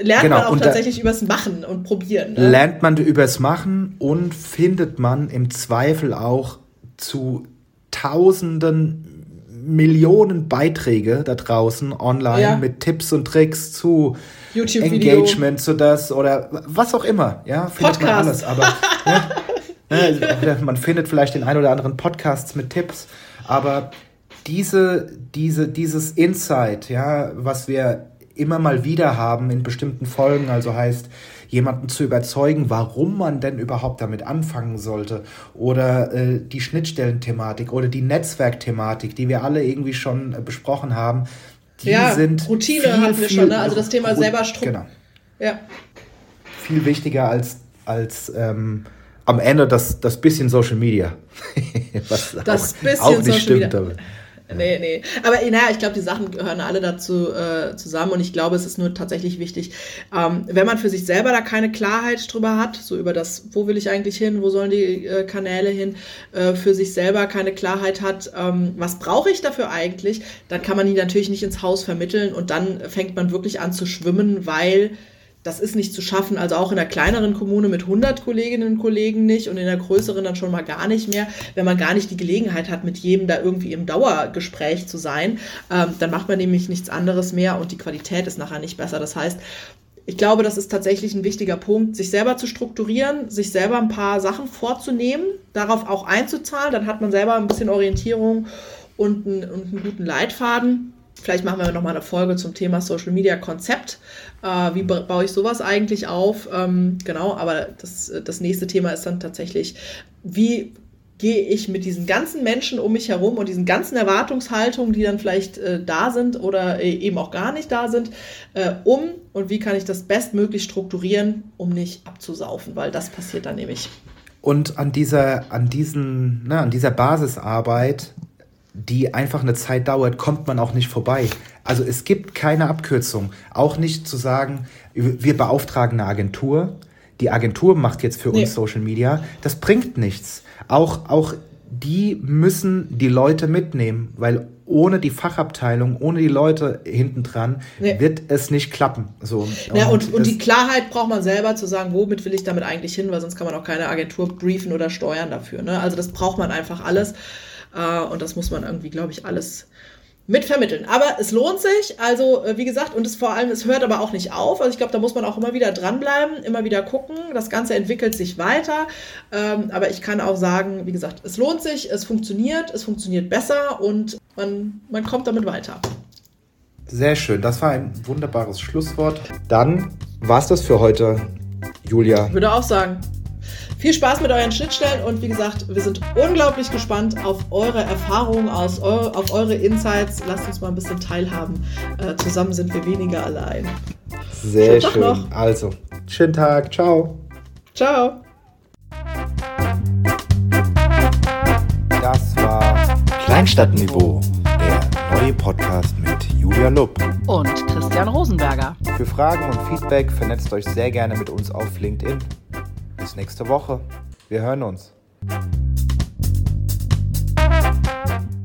lernt genau, man auch tatsächlich übers Machen und Probieren. Ne? Lernt man übers Machen und findet man im Zweifel auch zu tausenden Millionen Beiträge da draußen online ja. mit Tipps und Tricks zu Engagement, zu das oder was auch immer. Ja, findet Podcast. man alles. Aber *laughs* ne, ne, man findet vielleicht den ein oder anderen Podcasts mit Tipps, aber diese, diese, dieses Insight, ja, was wir immer mal wieder haben in bestimmten Folgen, also heißt, jemanden zu überzeugen, warum man denn überhaupt damit anfangen sollte. Oder äh, die Schnittstellenthematik oder die Netzwerkthematik, die wir alle irgendwie schon äh, besprochen haben. Die ja, sind Routine viel, hatten wir schon, ne? also das Thema selber Struktur. Genau. Ja. Viel wichtiger als, als ähm, am Ende das, das bisschen Social Media. *laughs* Was das auch, bisschen auch nicht Social stimmt. Media. Nee, nee. Aber naja, ich glaube, die Sachen gehören alle dazu äh, zusammen und ich glaube, es ist nur tatsächlich wichtig, ähm, wenn man für sich selber da keine Klarheit drüber hat, so über das, wo will ich eigentlich hin, wo sollen die äh, Kanäle hin, äh, für sich selber keine Klarheit hat, ähm, was brauche ich dafür eigentlich, dann kann man die natürlich nicht ins Haus vermitteln und dann fängt man wirklich an zu schwimmen, weil das ist nicht zu schaffen, also auch in einer kleineren Kommune mit 100 Kolleginnen und Kollegen nicht und in einer größeren dann schon mal gar nicht mehr. Wenn man gar nicht die Gelegenheit hat, mit jedem da irgendwie im Dauergespräch zu sein, ähm, dann macht man nämlich nichts anderes mehr und die Qualität ist nachher nicht besser. Das heißt, ich glaube, das ist tatsächlich ein wichtiger Punkt, sich selber zu strukturieren, sich selber ein paar Sachen vorzunehmen, darauf auch einzuzahlen, dann hat man selber ein bisschen Orientierung und einen, und einen guten Leitfaden. Vielleicht machen wir nochmal eine Folge zum Thema Social Media Konzept. Äh, wie baue ich sowas eigentlich auf? Ähm, genau, aber das, das nächste Thema ist dann tatsächlich, wie gehe ich mit diesen ganzen Menschen um mich herum und diesen ganzen Erwartungshaltungen, die dann vielleicht äh, da sind oder äh, eben auch gar nicht da sind, äh, um und wie kann ich das bestmöglich strukturieren, um nicht abzusaufen, weil das passiert dann nämlich. Und an dieser, an diesen, ne, an dieser Basisarbeit die einfach eine Zeit dauert, kommt man auch nicht vorbei. Also es gibt keine Abkürzung. Auch nicht zu sagen, wir beauftragen eine Agentur. Die Agentur macht jetzt für nee. uns Social Media. Das bringt nichts. Auch, auch die müssen die Leute mitnehmen, weil ohne die Fachabteilung, ohne die Leute hinten dran, nee. wird es nicht klappen. So, ja, und, und, und die Klarheit braucht man selber zu sagen, womit will ich damit eigentlich hin, weil sonst kann man auch keine Agentur briefen oder steuern dafür. Ne? Also das braucht man einfach alles. Äh, und das muss man irgendwie, glaube ich, alles mitvermitteln. Aber es lohnt sich, also äh, wie gesagt, und es vor allem, es hört aber auch nicht auf. Also ich glaube, da muss man auch immer wieder dranbleiben, immer wieder gucken. Das Ganze entwickelt sich weiter. Ähm, aber ich kann auch sagen, wie gesagt, es lohnt sich, es funktioniert, es funktioniert besser und man, man kommt damit weiter. Sehr schön, das war ein wunderbares Schlusswort. Dann war es das für heute, Julia. Ich würde auch sagen. Viel Spaß mit euren Schnittstellen und wie gesagt, wir sind unglaublich gespannt auf eure Erfahrungen, aus, auf eure Insights. Lasst uns mal ein bisschen teilhaben. Äh, zusammen sind wir weniger allein. Sehr schön. Noch. Also, schönen Tag. Ciao. Ciao. Das war Kleinstadtniveau, der neue Podcast mit Julia Lupp und Christian Rosenberger. Für Fragen und Feedback vernetzt euch sehr gerne mit uns auf LinkedIn. Bis nächste Woche. Wir hören uns.